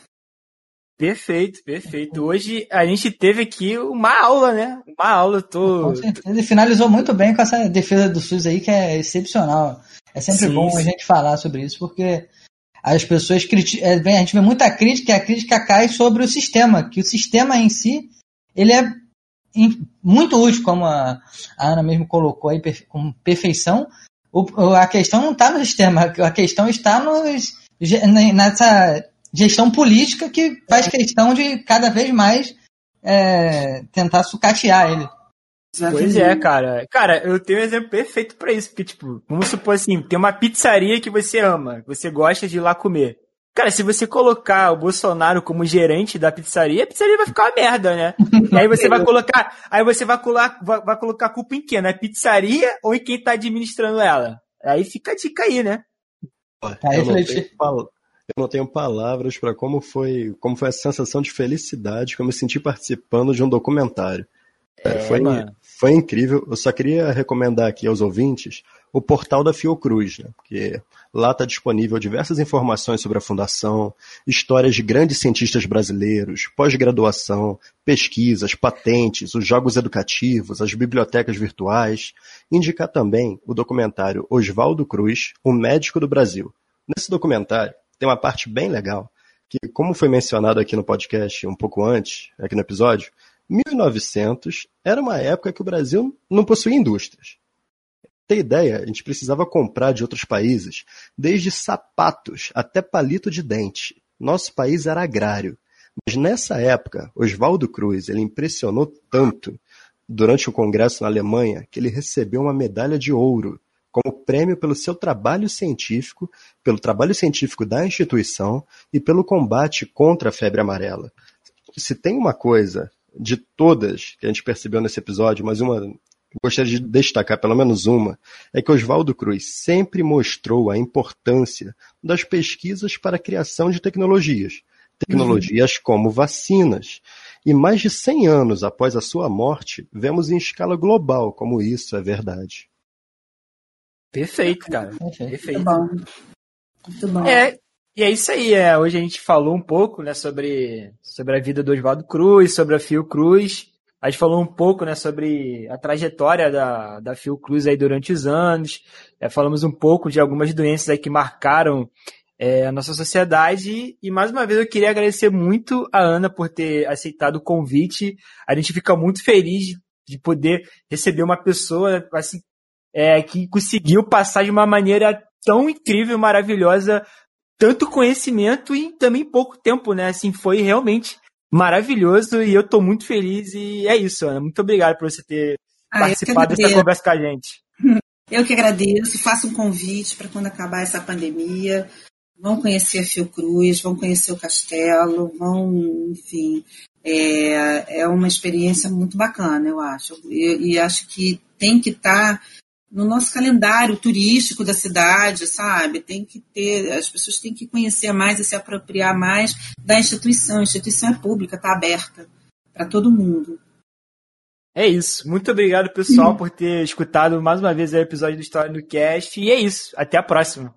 Perfeito, perfeito. Hoje a gente teve aqui uma aula, né? Uma aula. Tô... Ele finalizou muito bem com essa defesa do SUS aí, que é excepcional. É sempre sim, bom sim. a gente falar sobre isso, porque as pessoas criticam. É, a gente vê muita crítica e a crítica cai sobre o sistema, que o sistema em si ele é muito útil, como a Ana mesmo colocou aí, com perfeição. a questão não está no sistema, a questão está nos nessa gestão política que faz questão de cada vez mais é, tentar sucatear ele. Pois é, cara. Cara, eu tenho um exemplo perfeito para isso, porque, tipo, vamos supor assim, tem uma pizzaria que você ama, você gosta de ir lá comer. Cara, se você colocar o Bolsonaro como gerente da pizzaria, a pizzaria vai ficar uma merda, né? E [LAUGHS] aí você vai colocar, aí você vai colocar, vai, vai colocar a culpa em quem? Na pizzaria ou em quem tá administrando ela? Aí fica a dica aí, né? Tá eu, não tenho, eu não tenho palavras para como foi, como foi a sensação de felicidade que eu me senti participando de um documentário. É, é foi, foi incrível. Eu só queria recomendar aqui aos ouvintes o portal da Fiocruz, né? porque lá está disponível diversas informações sobre a fundação, histórias de grandes cientistas brasileiros, pós-graduação, pesquisas, patentes, os jogos educativos, as bibliotecas virtuais. Indicar também o documentário Oswaldo Cruz, o médico do Brasil. Nesse documentário tem uma parte bem legal, que como foi mencionado aqui no podcast um pouco antes, aqui no episódio, 1900 era uma época que o Brasil não possuía indústrias ter ideia, a gente precisava comprar de outros países, desde sapatos até palito de dente. Nosso país era agrário. Mas nessa época, Oswaldo Cruz, ele impressionou tanto durante o congresso na Alemanha que ele recebeu uma medalha de ouro como prêmio pelo seu trabalho científico, pelo trabalho científico da instituição e pelo combate contra a febre amarela. Se tem uma coisa de todas que a gente percebeu nesse episódio, mas uma gostaria de destacar pelo menos uma, é que Oswaldo Cruz sempre mostrou a importância das pesquisas para a criação de tecnologias, tecnologias uhum. como vacinas. E mais de 100 anos após a sua morte, vemos em escala global como isso é verdade. Perfeito, cara. Perfeito. Muito bom. Muito bom. É, e é isso aí. É, hoje a gente falou um pouco né, sobre, sobre a vida do Oswaldo Cruz, sobre a Fiocruz. A gente falou um pouco né, sobre a trajetória da, da Fiocruz aí durante os anos. É, falamos um pouco de algumas doenças aí que marcaram é, a nossa sociedade. E mais uma vez eu queria agradecer muito a Ana por ter aceitado o convite. A gente fica muito feliz de, de poder receber uma pessoa assim, é, que conseguiu passar de uma maneira tão incrível, maravilhosa, tanto conhecimento e também pouco tempo, né? Assim, foi realmente maravilhoso e eu tô muito feliz e é isso, Ana. Muito obrigado por você ter ah, participado dessa conversa com a gente. [LAUGHS] Eu que agradeço, faço um convite para quando acabar essa pandemia, vão conhecer a Fiocruz, vão conhecer o castelo, vão, enfim, é, é uma experiência muito bacana, eu acho. E, e acho que tem que estar tá no nosso calendário turístico da cidade, sabe? Tem que ter, as pessoas têm que conhecer mais e se apropriar mais da instituição. A instituição é pública, está aberta para todo mundo. É isso. Muito obrigado, pessoal, [LAUGHS] por ter escutado mais uma vez o episódio do História do Cast. E é isso. Até a próxima.